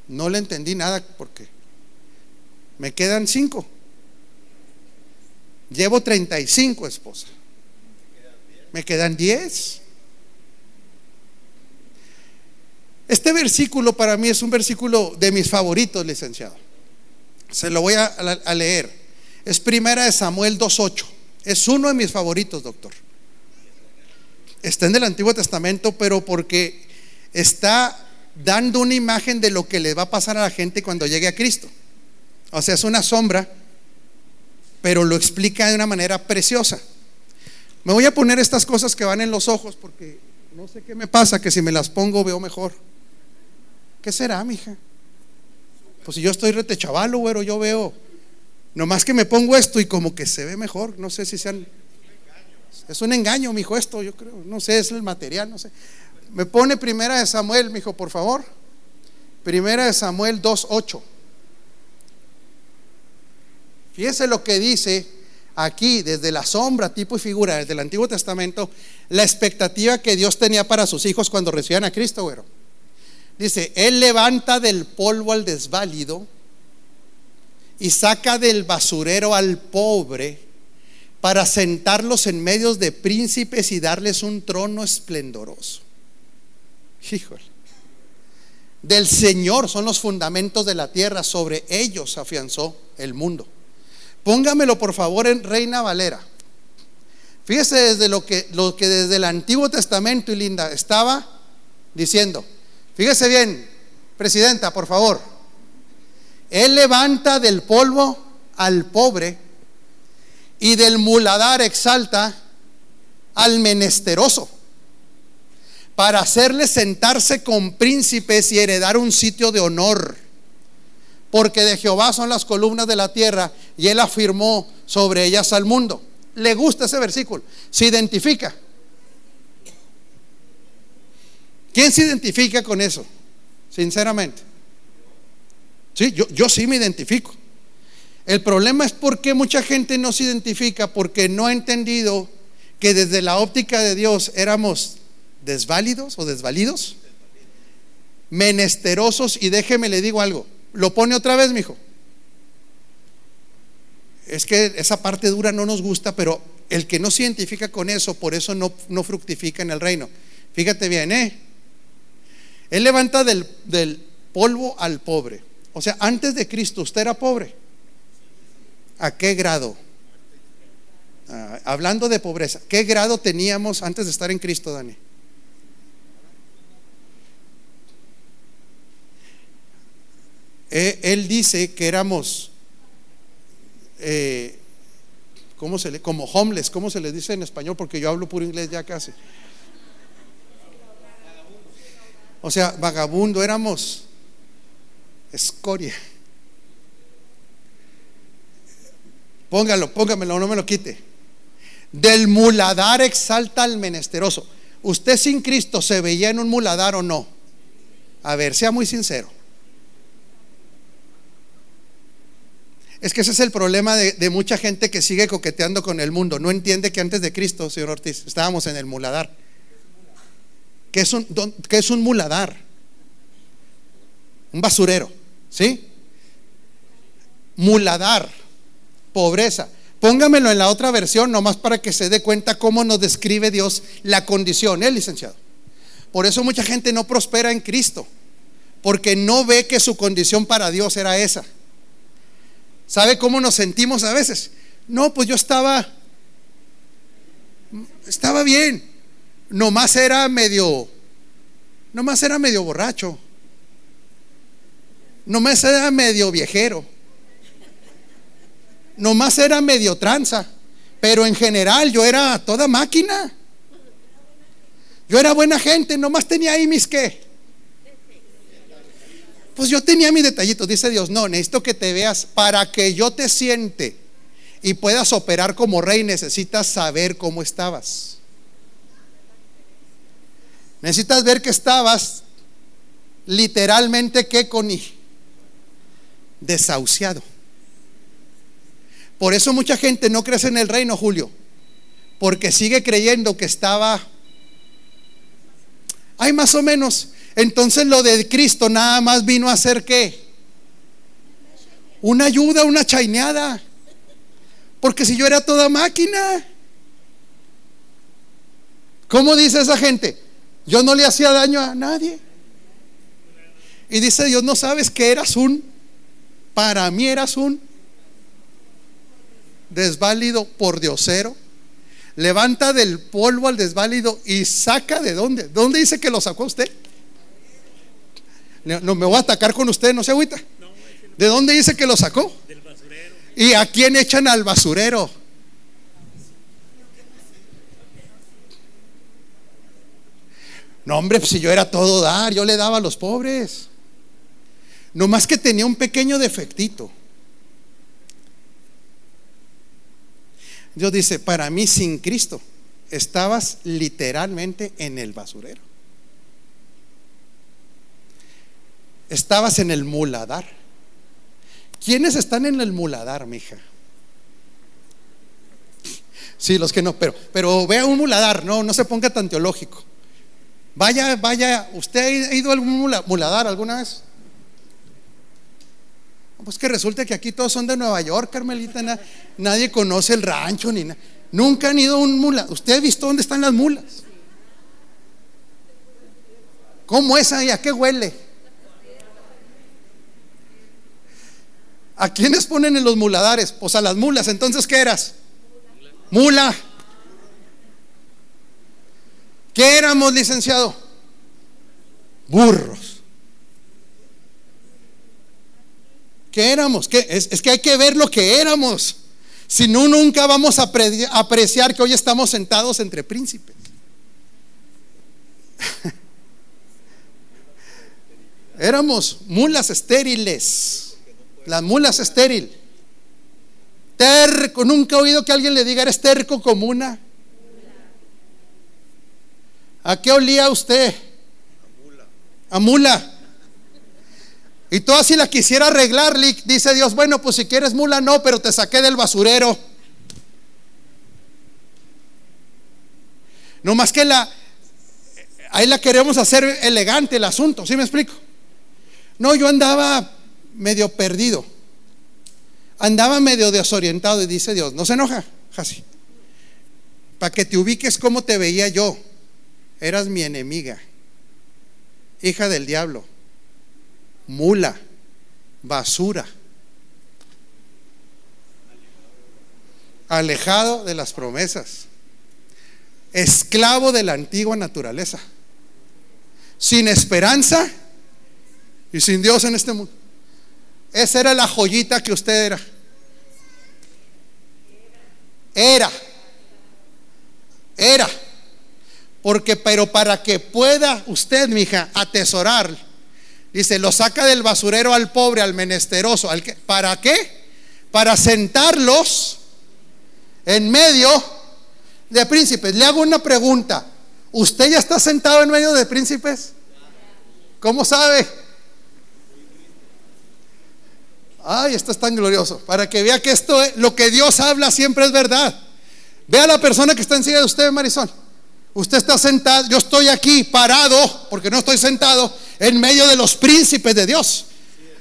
No le entendí nada porque me quedan cinco. Llevo 35, esposa. Me quedan diez. Este versículo para mí es un versículo de mis favoritos, licenciado. Se lo voy a, leer. Es primera de Samuel 2.8. Es uno de mis favoritos, doctor. Está en el Antiguo Testamento, pero porque está dando una imagen de lo que le va a pasar a la gente cuando llegue a Cristo. O sea, es una sombra, pero lo explica de una manera preciosa. Me voy a poner estas cosas que van en los ojos porque no sé qué me pasa, que si me las pongo veo mejor. ¿Qué será, mija? Pues si yo estoy rete chavalo, güero, yo veo. Nomás que me pongo esto y como que se ve mejor. No sé si sean. Es un engaño, mijo, esto, yo creo. No sé, es el material, no sé. Me pone primera de Samuel, mijo, por favor. Primera de Samuel 2.8. Fíjese lo que dice aquí, desde la sombra, tipo y figura, desde el Antiguo Testamento, la expectativa que Dios tenía para sus hijos cuando recibían a Cristo, güero. Dice, Él levanta del polvo al desválido y saca del basurero al pobre para sentarlos en medios de príncipes y darles un trono esplendoroso. Híjole. Del Señor son los fundamentos de la tierra, sobre ellos afianzó el mundo. Póngamelo por favor en Reina Valera. Fíjese desde lo que, lo que desde el Antiguo Testamento y linda estaba diciendo. Fíjese bien, presidenta, por favor. Él levanta del polvo al pobre y del muladar exalta al menesteroso para hacerle sentarse con príncipes y heredar un sitio de honor. Porque de Jehová son las columnas de la tierra y él afirmó sobre ellas al mundo. Le gusta ese versículo, se identifica. ¿Quién se identifica con eso? Sinceramente. Sí, yo, yo sí me identifico. El problema es por qué mucha gente no se identifica porque no ha entendido que desde la óptica de Dios éramos desválidos o desvalidos, menesterosos y déjeme le digo algo, lo pone otra vez, mijo. Es que esa parte dura no nos gusta, pero el que no se identifica con eso, por eso no, no fructifica en el reino. Fíjate bien, ¿eh? Él levanta del, polvo al pobre. O sea, antes de Cristo, ¿usted era pobre? ¿A qué grado? Ah, hablando de pobreza, ¿qué grado teníamos antes de estar en Cristo, Dani? Eh, él dice que éramos, eh, ¿cómo se le, como homeless, ¿cómo se le dice en español? Porque yo hablo puro inglés ya casi. O sea, vagabundo, éramos escoria. Póngalo, póngamelo, no me lo quite. Del muladar exalta al menesteroso. ¿Usted sin Cristo se veía en un muladar o no? A ver, sea muy sincero. Es que ese es el problema de, mucha gente que sigue coqueteando con el mundo. No entiende que antes de Cristo, señor Ortiz, estábamos en el muladar. ¿Qué es un, es un muladar? Un basurero, ¿sí? Muladar, pobreza. Póngamelo en la otra versión, nomás para que se dé cuenta cómo nos describe Dios la condición, ¿eh, licenciado? Por eso mucha gente no prospera en Cristo, porque no ve que su condición para Dios era esa. ¿Sabe cómo nos sentimos a veces? No, pues yo estaba, estaba bien nomás era medio, nomás era medio borracho, nomás era medio viejero. nomás era medio tranza, pero en general yo era toda máquina. Yo era buena gente, nomás tenía ahí mis qué. Pues yo tenía mis detallitos, dice Dios, no, necesito que te veas para que yo te siente y puedas operar como rey, necesitas saber cómo estabas. Necesitas ver que estabas literalmente que con desahuciado. Por eso mucha gente no crece en el reino, Julio, porque sigue creyendo que estaba hay más o menos. Entonces lo de Cristo nada más vino a ser qué? Una ayuda, una chaineada. Porque si yo era toda máquina, ¿cómo dice esa gente? Yo no le hacía daño a nadie. Y dice Dios, no sabes que eras un, para mí eras un desválido por diosero levanta del polvo al desválido y saca de dónde. ¿Dónde dice que lo sacó usted? No me voy a atacar con usted, no se agüita. ¿De dónde dice que lo sacó? Del basurero. ¿Y a quién echan al basurero? No, hombre, pues si yo era todo dar, yo le daba a los pobres. No más que tenía un pequeño defectito. Dios dice, para mí sin Cristo estabas literalmente en el basurero. Estabas en el muladar. ¿Quiénes están en el muladar, mija? Sí, los que no, pero, pero vea un muladar, no, no se ponga tan teológico. Vaya, vaya, ¿usted ha ido a algún muladar alguna vez? Pues que resulta que aquí todos son de Nueva York, Carmelita. nadie conoce el rancho ni nada. Nunca han ido a un mula. ¿Usted ha visto dónde están las mulas? ¿Cómo es ahí? ¿A qué huele? ¿A quiénes ponen en los muladares? Pues a las mulas. Entonces, ¿qué eras? Mula. ¿Qué éramos, licenciado? Burros. ¿Qué éramos? ¿Qué? Es, que hay que ver lo que éramos. Si no, nunca vamos a apreciar que hoy estamos sentados entre príncipes. *laughs* Éramos mulas estériles. Las mulas estéril. Terco. Nunca he oído que alguien le diga, eres terco como una. ¿A qué olía usted? A mula. Y tú así la quisiera arreglar, dice Dios, bueno, pues si quieres mula no, pero te saqué del basurero. No más que la, ahí la queremos hacer elegante el asunto, ¿sí me explico? No, yo andaba medio perdido, andaba medio desorientado y dice Dios, no se enoja, así, para que te ubiques como te veía yo, eras mi enemiga, hija del diablo mula, basura, alejado de las promesas, esclavo de la antigua naturaleza, sin esperanza y sin Dios en este mundo. Esa era la joyita que usted era. Era. Era. Porque, pero para que pueda usted, mi hija, atesorar Dice, lo saca del basurero al pobre, al menesteroso. Al que, ¿Para qué? Para sentarlos en medio de príncipes. Le hago una pregunta. ¿Usted ya está sentado en medio de príncipes? ¿Cómo sabe? Ay, esto es tan glorioso. Para que vea que esto, lo que Dios habla siempre es verdad. Vea la persona que está encima de usted, Marisol. Usted está sentado, yo estoy aquí parado, porque no estoy sentado, en medio de los príncipes de Dios.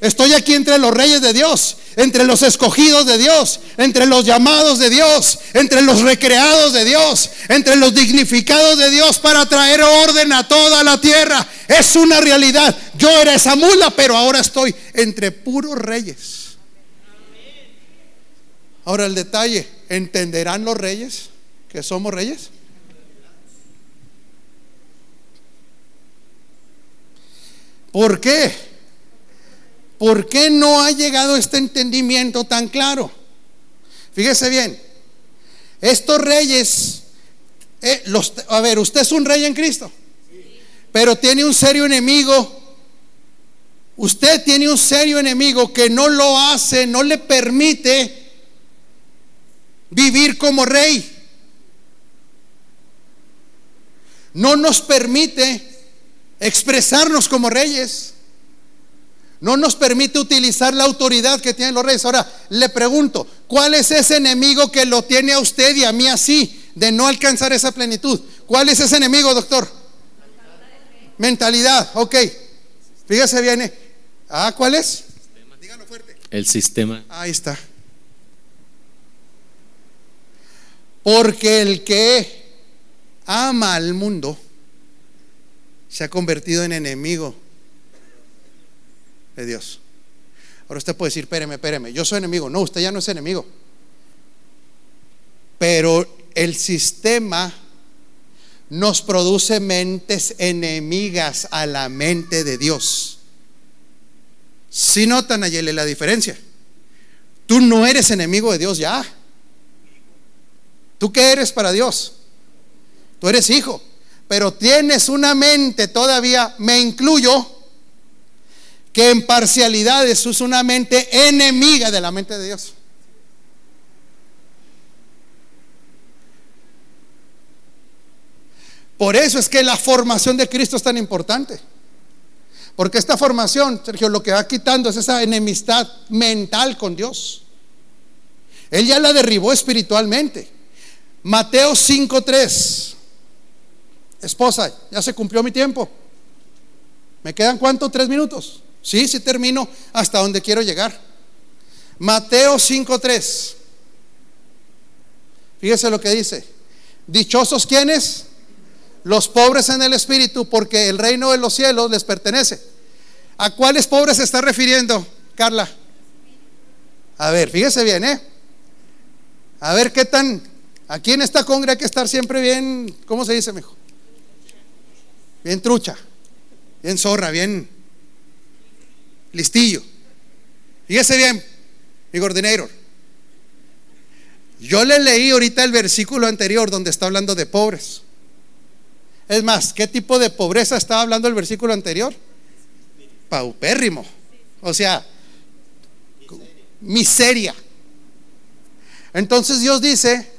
Estoy aquí entre los reyes de Dios, entre los escogidos de Dios, entre los llamados de Dios, entre los recreados de Dios, entre los dignificados de Dios para traer orden a toda la tierra. Es una realidad. Yo era esa mula, pero ahora estoy entre puros reyes. Ahora el detalle, ¿entenderán los reyes que somos reyes? ¿Por qué? ¿Por qué no ha llegado este entendimiento tan claro? Fíjese bien, estos reyes, eh, los, a ver, usted es un rey en Cristo, pero tiene un serio enemigo. Usted tiene un serio enemigo que no lo hace, no le permite vivir como rey. No nos permite expresarnos como reyes. No nos permite utilizar la autoridad que tienen los reyes. Ahora, le pregunto, ¿cuál es ese enemigo que lo tiene a usted y a mí así, de no alcanzar esa plenitud? ¿Cuál es ese enemigo, doctor? Mentalidad, ok. Fíjese bien. Ah, ¿cuál es? Fuerte. El sistema. Ahí está. Porque el que ama al mundo se ha convertido en enemigo de Dios. Ahora usted puede decir, espéreme, espéreme, yo soy enemigo. No, usted ya no es enemigo. Pero el sistema nos produce mentes enemigas a la mente de Dios. Si notan, Ayele, la diferencia. Tú no eres enemigo de Dios ya. ¿Tú qué eres para Dios? Tú eres hijo, pero tienes una mente todavía, me incluyo, que en parcialidades es una mente enemiga de la mente de Dios. Por eso es que la formación de Cristo es tan importante. Porque esta formación, Sergio, lo que va quitando es esa enemistad mental con Dios. Él ya la derribó espiritualmente. Mateo 5:3. Esposa, ya se cumplió mi tiempo. ¿Me quedan cuánto? ¿Tres minutos? Sí, sí termino hasta donde quiero llegar. Mateo 5:3. Fíjese lo que dice. Dichosos quienes? Los pobres en el espíritu, porque el reino de los cielos les pertenece. ¿A cuáles pobres se está refiriendo, Carla? A ver, fíjese bien, ¿eh? A ver qué tan. Aquí en esta congre hay que estar siempre bien, ¿cómo se dice, mejor? Bien trucha, bien zorra, bien listillo. Fíjese bien, mi coordinador. Yo le leí ahorita el versículo anterior donde está hablando de pobres. Es más, ¿qué tipo de pobreza estaba hablando el versículo anterior? Paupérrimo. O sea, miseria. Entonces Dios dice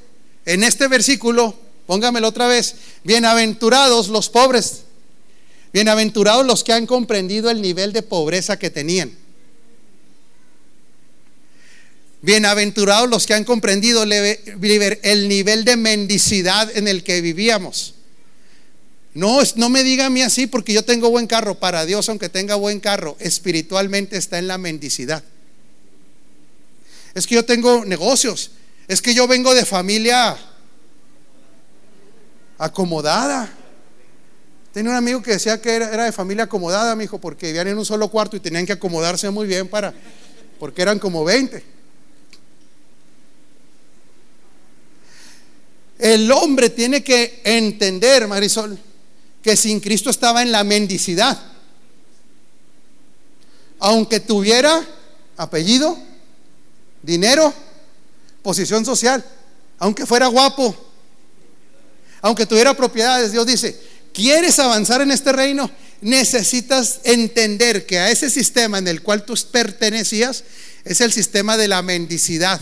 en este versículo, póngamelo otra vez, bienaventurados los pobres Bienaventurados los que han comprendido el nivel de pobreza que tenían. Bienaventurados los que han comprendido el nivel de mendicidad en el que vivíamos. No, no me diga a mí así porque yo tengo buen carro. Para Dios, aunque tenga buen carro, espiritualmente está en la mendicidad. Es que yo tengo negocios. Es que yo vengo de familia acomodada. Tenía un amigo que decía que era, de familia acomodada, mi hijo, porque vivían en un solo cuarto y tenían que acomodarse muy bien para, porque eran como 20. El hombre tiene que entender, Marisol, que sin Cristo estaba en la mendicidad. Aunque tuviera apellido, dinero, posición social, aunque fuera guapo, aunque tuviera propiedades, Dios dice, ¿Quieres avanzar en este reino? Necesitas entender que a ese sistema en el cual tú pertenecías es el sistema de la mendicidad.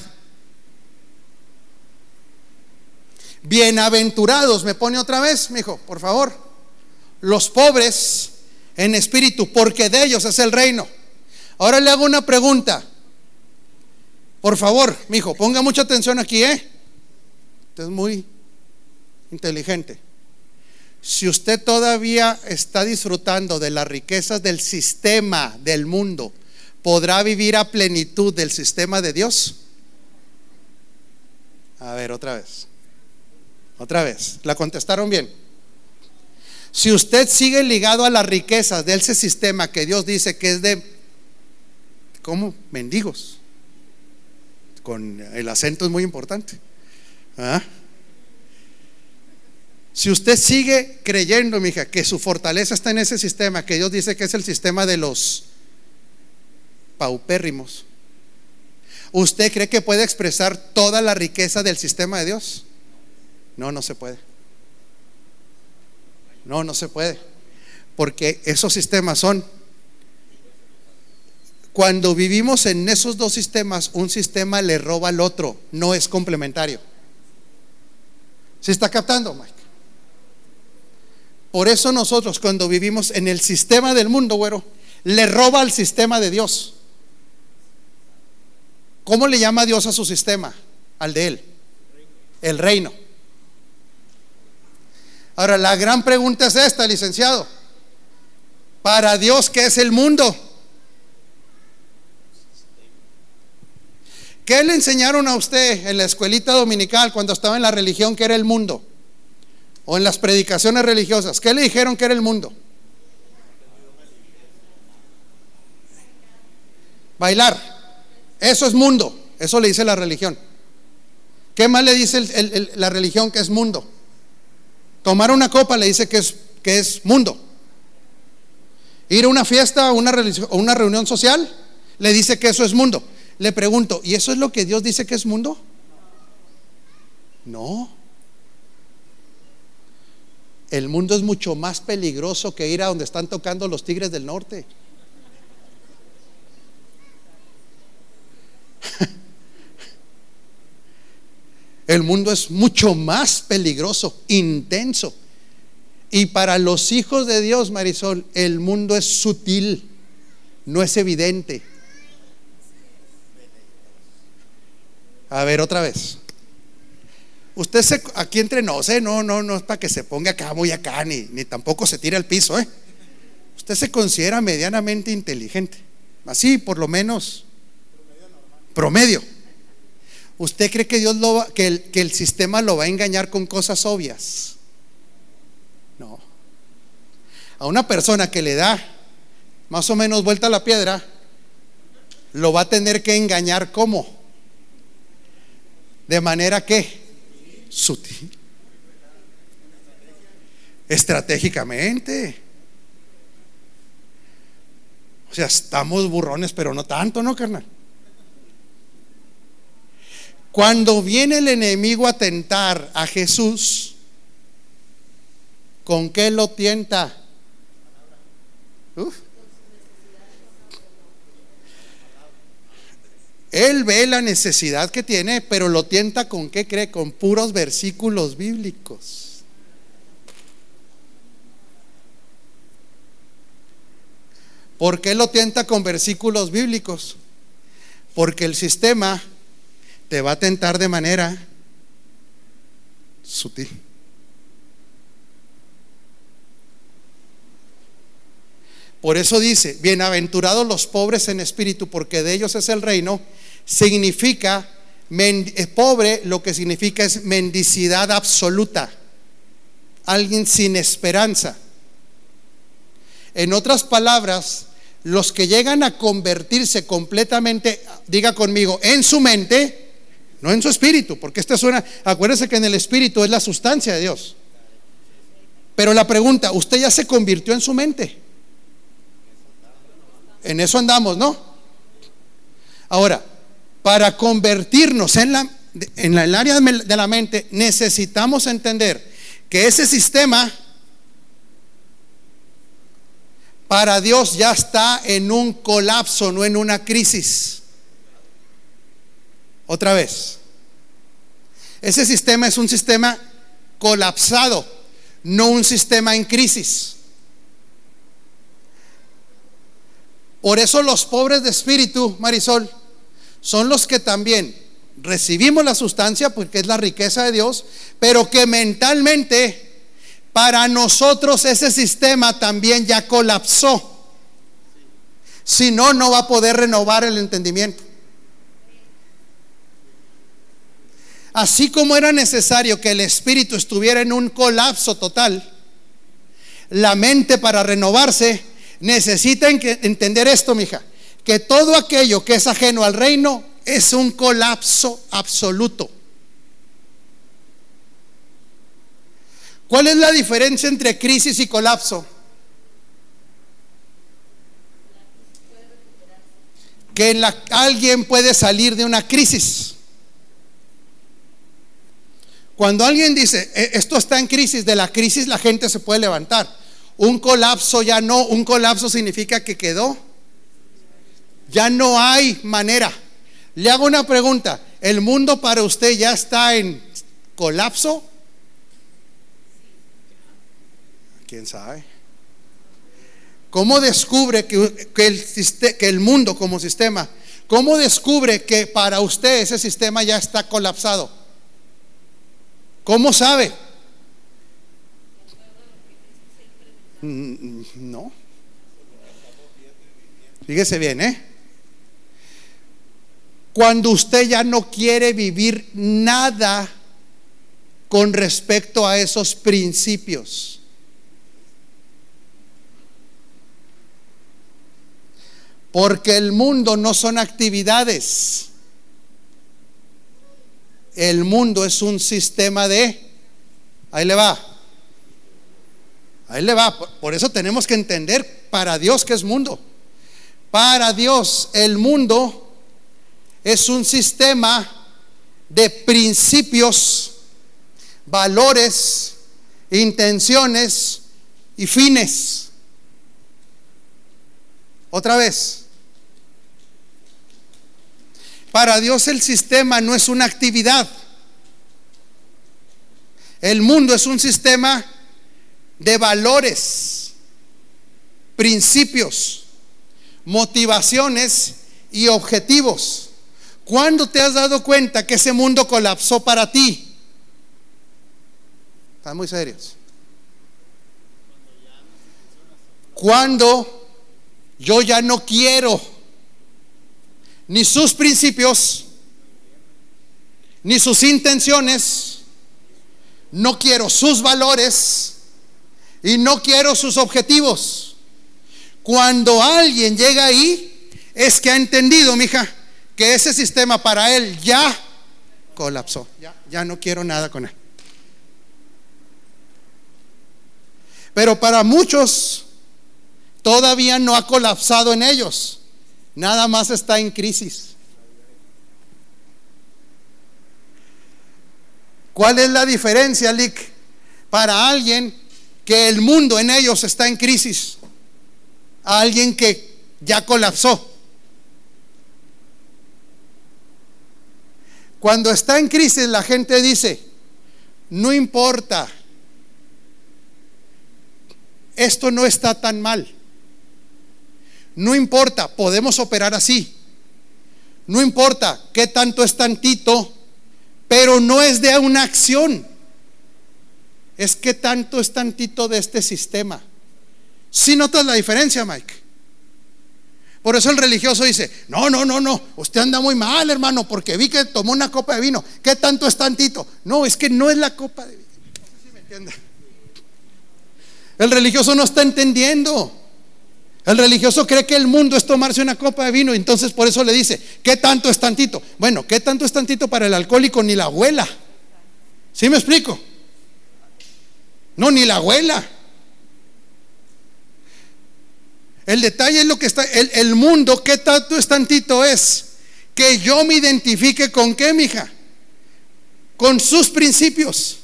Bienaventurados, me pone otra vez, mi hijo, por favor. Los pobres en espíritu, porque de ellos es el reino. Ahora le hago una pregunta. Por favor, mi hijo, ponga mucha atención aquí, ¿eh? Usted es muy inteligente. Si usted todavía está disfrutando de las riquezas del sistema del mundo, ¿podrá vivir a plenitud del sistema de Dios? A ver, otra vez. Otra vez. ¿La contestaron bien? Si usted sigue ligado a las riquezas de ese sistema que Dios dice que es de, ¿cómo? Mendigos. Con el acento es muy importante. ¿Ah? Si usted sigue creyendo, mija, que su fortaleza está en ese sistema, que Dios dice que es el sistema de los paupérrimos. ¿Usted cree que puede expresar toda la riqueza del sistema de Dios? No, no se puede. No, no se puede. Porque esos sistemas son... Cuando vivimos en esos dos sistemas, un sistema le roba al otro, no es complementario. ¿Se está captando, Mike? Por eso nosotros cuando vivimos en el sistema del mundo, güero, le roba al sistema de Dios. ¿Cómo le llama Dios a su sistema? Al de Él. El reino. Ahora, la gran pregunta es esta, licenciado. Para Dios, ¿qué es el mundo? ¿Qué le enseñaron a usted en la escuelita dominical cuando estaba en la religión que era el mundo? O en las predicaciones religiosas. ¿Qué le dijeron que era el mundo? Bailar. Eso es mundo. Eso le dice la religión. ¿Qué más le dice la religión que es mundo? Tomar una copa le dice que es, que es mundo. Ir a una fiesta o una, una reunión social le dice que eso es mundo. Le pregunto, ¿y eso es lo que Dios dice que es mundo? No. El mundo es mucho más peligroso que ir a donde están tocando los tigres del norte. *laughs* El mundo es mucho más peligroso, intenso. Y para los hijos de Dios, Marisol, el mundo es sutil, no es evidente. A ver, otra vez. Usted se, aquí entre no, ¿eh? no, no, no es para que se ponga acá muy acá, ni, ni tampoco se tire al piso, ¿eh? Usted se considera medianamente inteligente. Así, por lo menos, promedio. ¿Usted cree que Dios lo va, que el, que el sistema lo va a engañar con cosas obvias? No. A una persona que le da más o menos vuelta a la piedra, lo va a tener que engañar ¿cómo? De manera que sutil. Estratégicamente. O sea, estamos burrones, pero no tanto, ¿no, carnal? Cuando viene el enemigo a tentar a Jesús, ¿con qué lo tienta? Él ve la necesidad que tiene, pero lo tienta con qué cree? Con puros versículos bíblicos. ¿Por qué lo tienta con versículos bíblicos? Porque el sistema te va a tentar de manera sutil. Por eso dice, bienaventurados los pobres en espíritu, porque de ellos es el reino, significa, eh, pobre lo que significa es mendicidad absoluta, alguien sin esperanza. En otras palabras, los que llegan a convertirse completamente, diga conmigo, en su mente, no en su espíritu, porque esta suena, acuérdese que en el espíritu es la sustancia de Dios. Pero la pregunta, ¿usted ya se convirtió en su mente? En eso andamos, ¿no? Ahora, para convertirnos en, la, en el área de la mente, necesitamos entender que ese sistema para Dios ya está en un colapso, no en una crisis. Otra vez. Ese sistema es un sistema colapsado, no un sistema en crisis. Por eso los pobres de espíritu, Marisol, son los que también recibimos la sustancia, porque es la riqueza de Dios, pero que mentalmente para nosotros ese sistema también ya colapsó. Si no, no va a poder renovar el entendimiento. Así como era necesario que el espíritu estuviera en un colapso total, la mente para renovarse necesita entender esto, mija, que todo aquello que es ajeno al reino es un colapso absoluto. ¿Cuál es la diferencia entre crisis y colapso? que la, alguien puede salir de una crisis. Cuando alguien dice, "E- esto está en crisis, de la crisis la gente se puede levantar. Un colapso ya no, un colapso significa que quedó. Ya no hay manera. Le hago una pregunta, ¿el mundo para usted ya está en colapso? ¿Quién sabe? ¿Cómo descubre que, el, el mundo como sistema, cómo descubre que para usted ese sistema ya está colapsado? ¿Cómo sabe? No. Fíjese bien, ¿eh? Cuando usted ya no quiere vivir nada con respecto a esos principios. Porque el mundo no son actividades. El mundo es un sistema de... Ahí le va. Ahí le va. Por- eso tenemos que entender para Dios que es mundo. Para Dios el mundo es un sistema de principios, valores, intenciones y fines. Otra vez. Para Dios el sistema no es una actividad. El mundo es un sistema de valores, principios, motivaciones y objetivos. ¿Cuándo te has dado cuenta que ese mundo colapsó para ti? Están muy serios. Cuando yo ya no quiero ni sus principios, ni sus intenciones, no quiero sus valores y no quiero sus objetivos. Cuando alguien llega ahí, es que ha entendido, mija, que ese sistema para él ya colapsó. Ya, ya no quiero nada con él. Pero para muchos todavía no ha colapsado en ellos. Nada más está en crisis. ¿Cuál es la diferencia, Lick? Para alguien que el mundo en ellos está en crisis, a alguien que ya colapsó. Cuando está en crisis, la gente dice, no importa, esto no está tan mal. No importa, podemos operar así. No importa qué tanto es tantito, pero no es de una acción. Es que tanto es tantito de este sistema. Si notas la diferencia, Mike. Por eso el religioso dice, no, no, no, no, usted anda muy mal, hermano, porque vi que tomó una copa de vino. ¿Qué tanto es tantito? No, es que no es la copa de vino. Si me entiende. El religioso no está entendiendo. El religioso cree que el mundo es tomarse una copa de vino, entonces por eso le dice, ¿qué tanto es tantito? Bueno, ¿qué tanto es tantito para el alcohólico? Ni la abuela. ¿Sí me explico? No, ni la abuela. El detalle es lo que está, el, el mundo, ¿qué tanto es tantito es? Que yo me identifique con qué, mija? Con sus principios.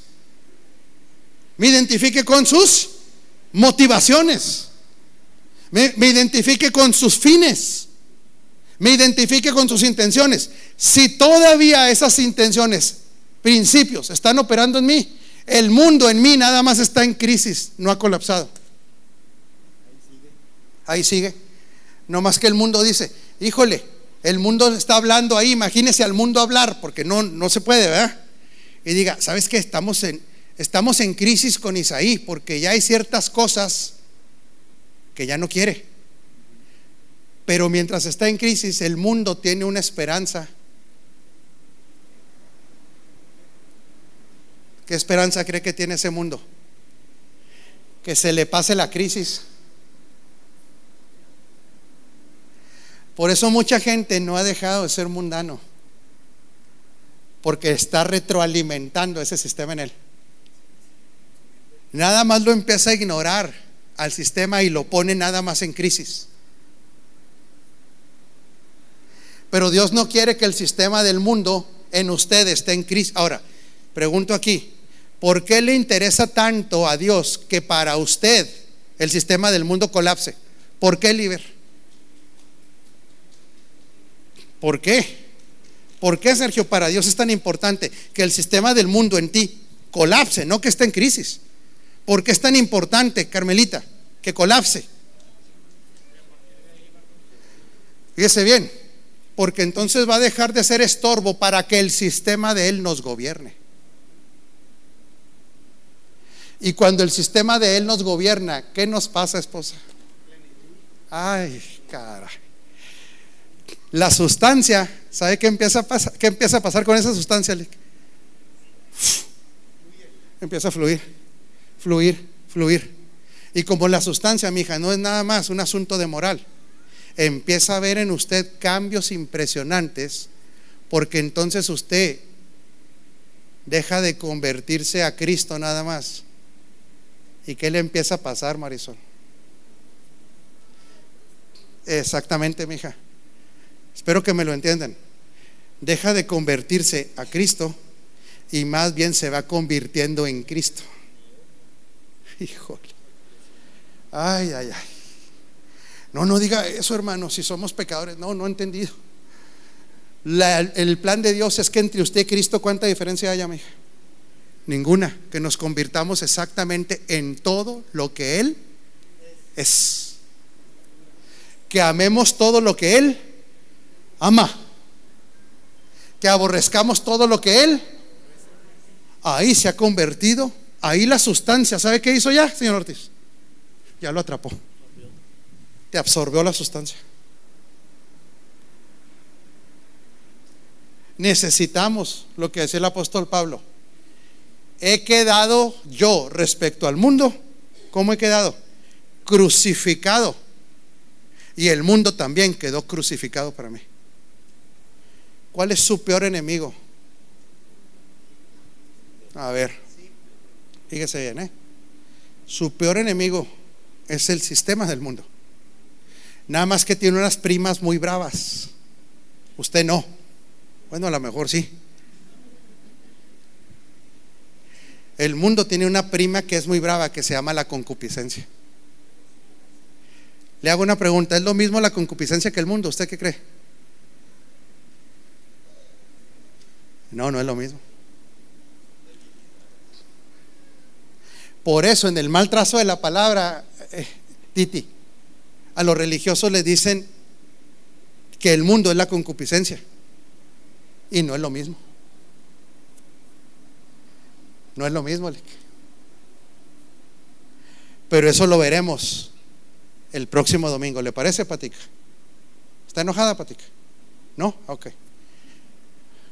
Me identifique con sus motivaciones. Me, me identifique con sus fines. Me identifique con sus intenciones. Si todavía esas intenciones, principios, están operando en mí, el mundo en mí nada más está en crisis, no ha colapsado. Ahí sigue. No más que el mundo dice, híjole, el mundo está hablando ahí, imagínese al mundo hablar, porque no, no se puede, ¿verdad? Y diga, ¿sabes qué? Estamos en, estamos en crisis con Isaí, porque ya hay ciertas cosas que ya no quiere. Pero mientras está en crisis, el mundo tiene una esperanza. ¿Qué esperanza cree que tiene ese mundo? Que se le pase la crisis. Por eso mucha gente no ha dejado de ser mundano. Porque está retroalimentando ese sistema en él. Nada más lo empieza a ignorar al sistema y lo pone nada más en crisis. Pero Dios no quiere que el sistema del mundo en usted esté en crisis. Ahora, pregunto aquí, ¿por qué le interesa tanto a Dios que para usted el sistema del mundo colapse? ¿Por qué, Liber? ¿Por qué? ¿Por qué, Sergio, para Dios es tan importante que el sistema del mundo en ti colapse, no que esté en crisis? ¿Por qué es tan importante, Carmelita, que colapse? Fíjese bien, porque entonces va a dejar de ser estorbo para que el sistema de Él nos gobierne. Y cuando el sistema de Él nos gobierna, ¿qué nos pasa, esposa? Ay, cara. La sustancia, ¿sabe qué empieza a pasar? ¿Qué empieza a pasar con esa sustancia? Empieza a fluir, fluir, fluir. Y como la sustancia, mi hija, no es nada más un asunto de moral empieza a ver en usted cambios impresionantes, porque entonces usted deja de convertirse a Cristo nada más. ¿Y qué le empieza a pasar, Marisol? Exactamente, mija. Espero que me lo entiendan. Deja de convertirse a Cristo y más bien se va convirtiendo en Cristo. *laughs* Híjole. Ay, ay, ay. No, no diga eso, hermano, si somos pecadores. No, no he entendido. el plan de Dios es que entre usted y Cristo, ¿cuánta diferencia haya, hija? Ninguna. Que nos convirtamos exactamente en todo lo que Él es. Que amemos todo lo que Él ama. Que aborrezcamos todo lo que Él. Ahí se ha convertido. Ahí la sustancia. ¿Sabe qué hizo ya, señor Ortiz? Ya lo atrapó te absorbió la sustancia. Necesitamos lo que decía el apóstol Pablo. He quedado yo respecto al mundo. ¿Cómo he quedado? Crucificado. Y el mundo también quedó crucificado para mí. ¿Cuál es su peor enemigo? A ver, fíjese bien, ¿eh? Su peor enemigo es el sistema del mundo. Nada más que tiene unas primas muy bravas. Usted no. Bueno, a lo mejor sí. El mundo tiene una prima que es muy brava, que se llama la concupiscencia. Le hago una pregunta, ¿es lo mismo la concupiscencia que el mundo? ¿Usted qué cree? No, no es lo mismo. Por eso en el mal trazo de la palabra, eh, Titi, a los religiosos les dicen que el mundo es la concupiscencia. Y no es lo mismo. No es lo mismo. Pero eso lo veremos el próximo domingo. ¿Le parece, Patica? ¿Está enojada, Patica? ¿No? Ok.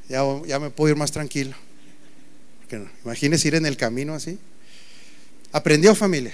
Ya, ya me puedo ir más tranquilo. Imagínese ir en el camino así. ¿Aprendió familia?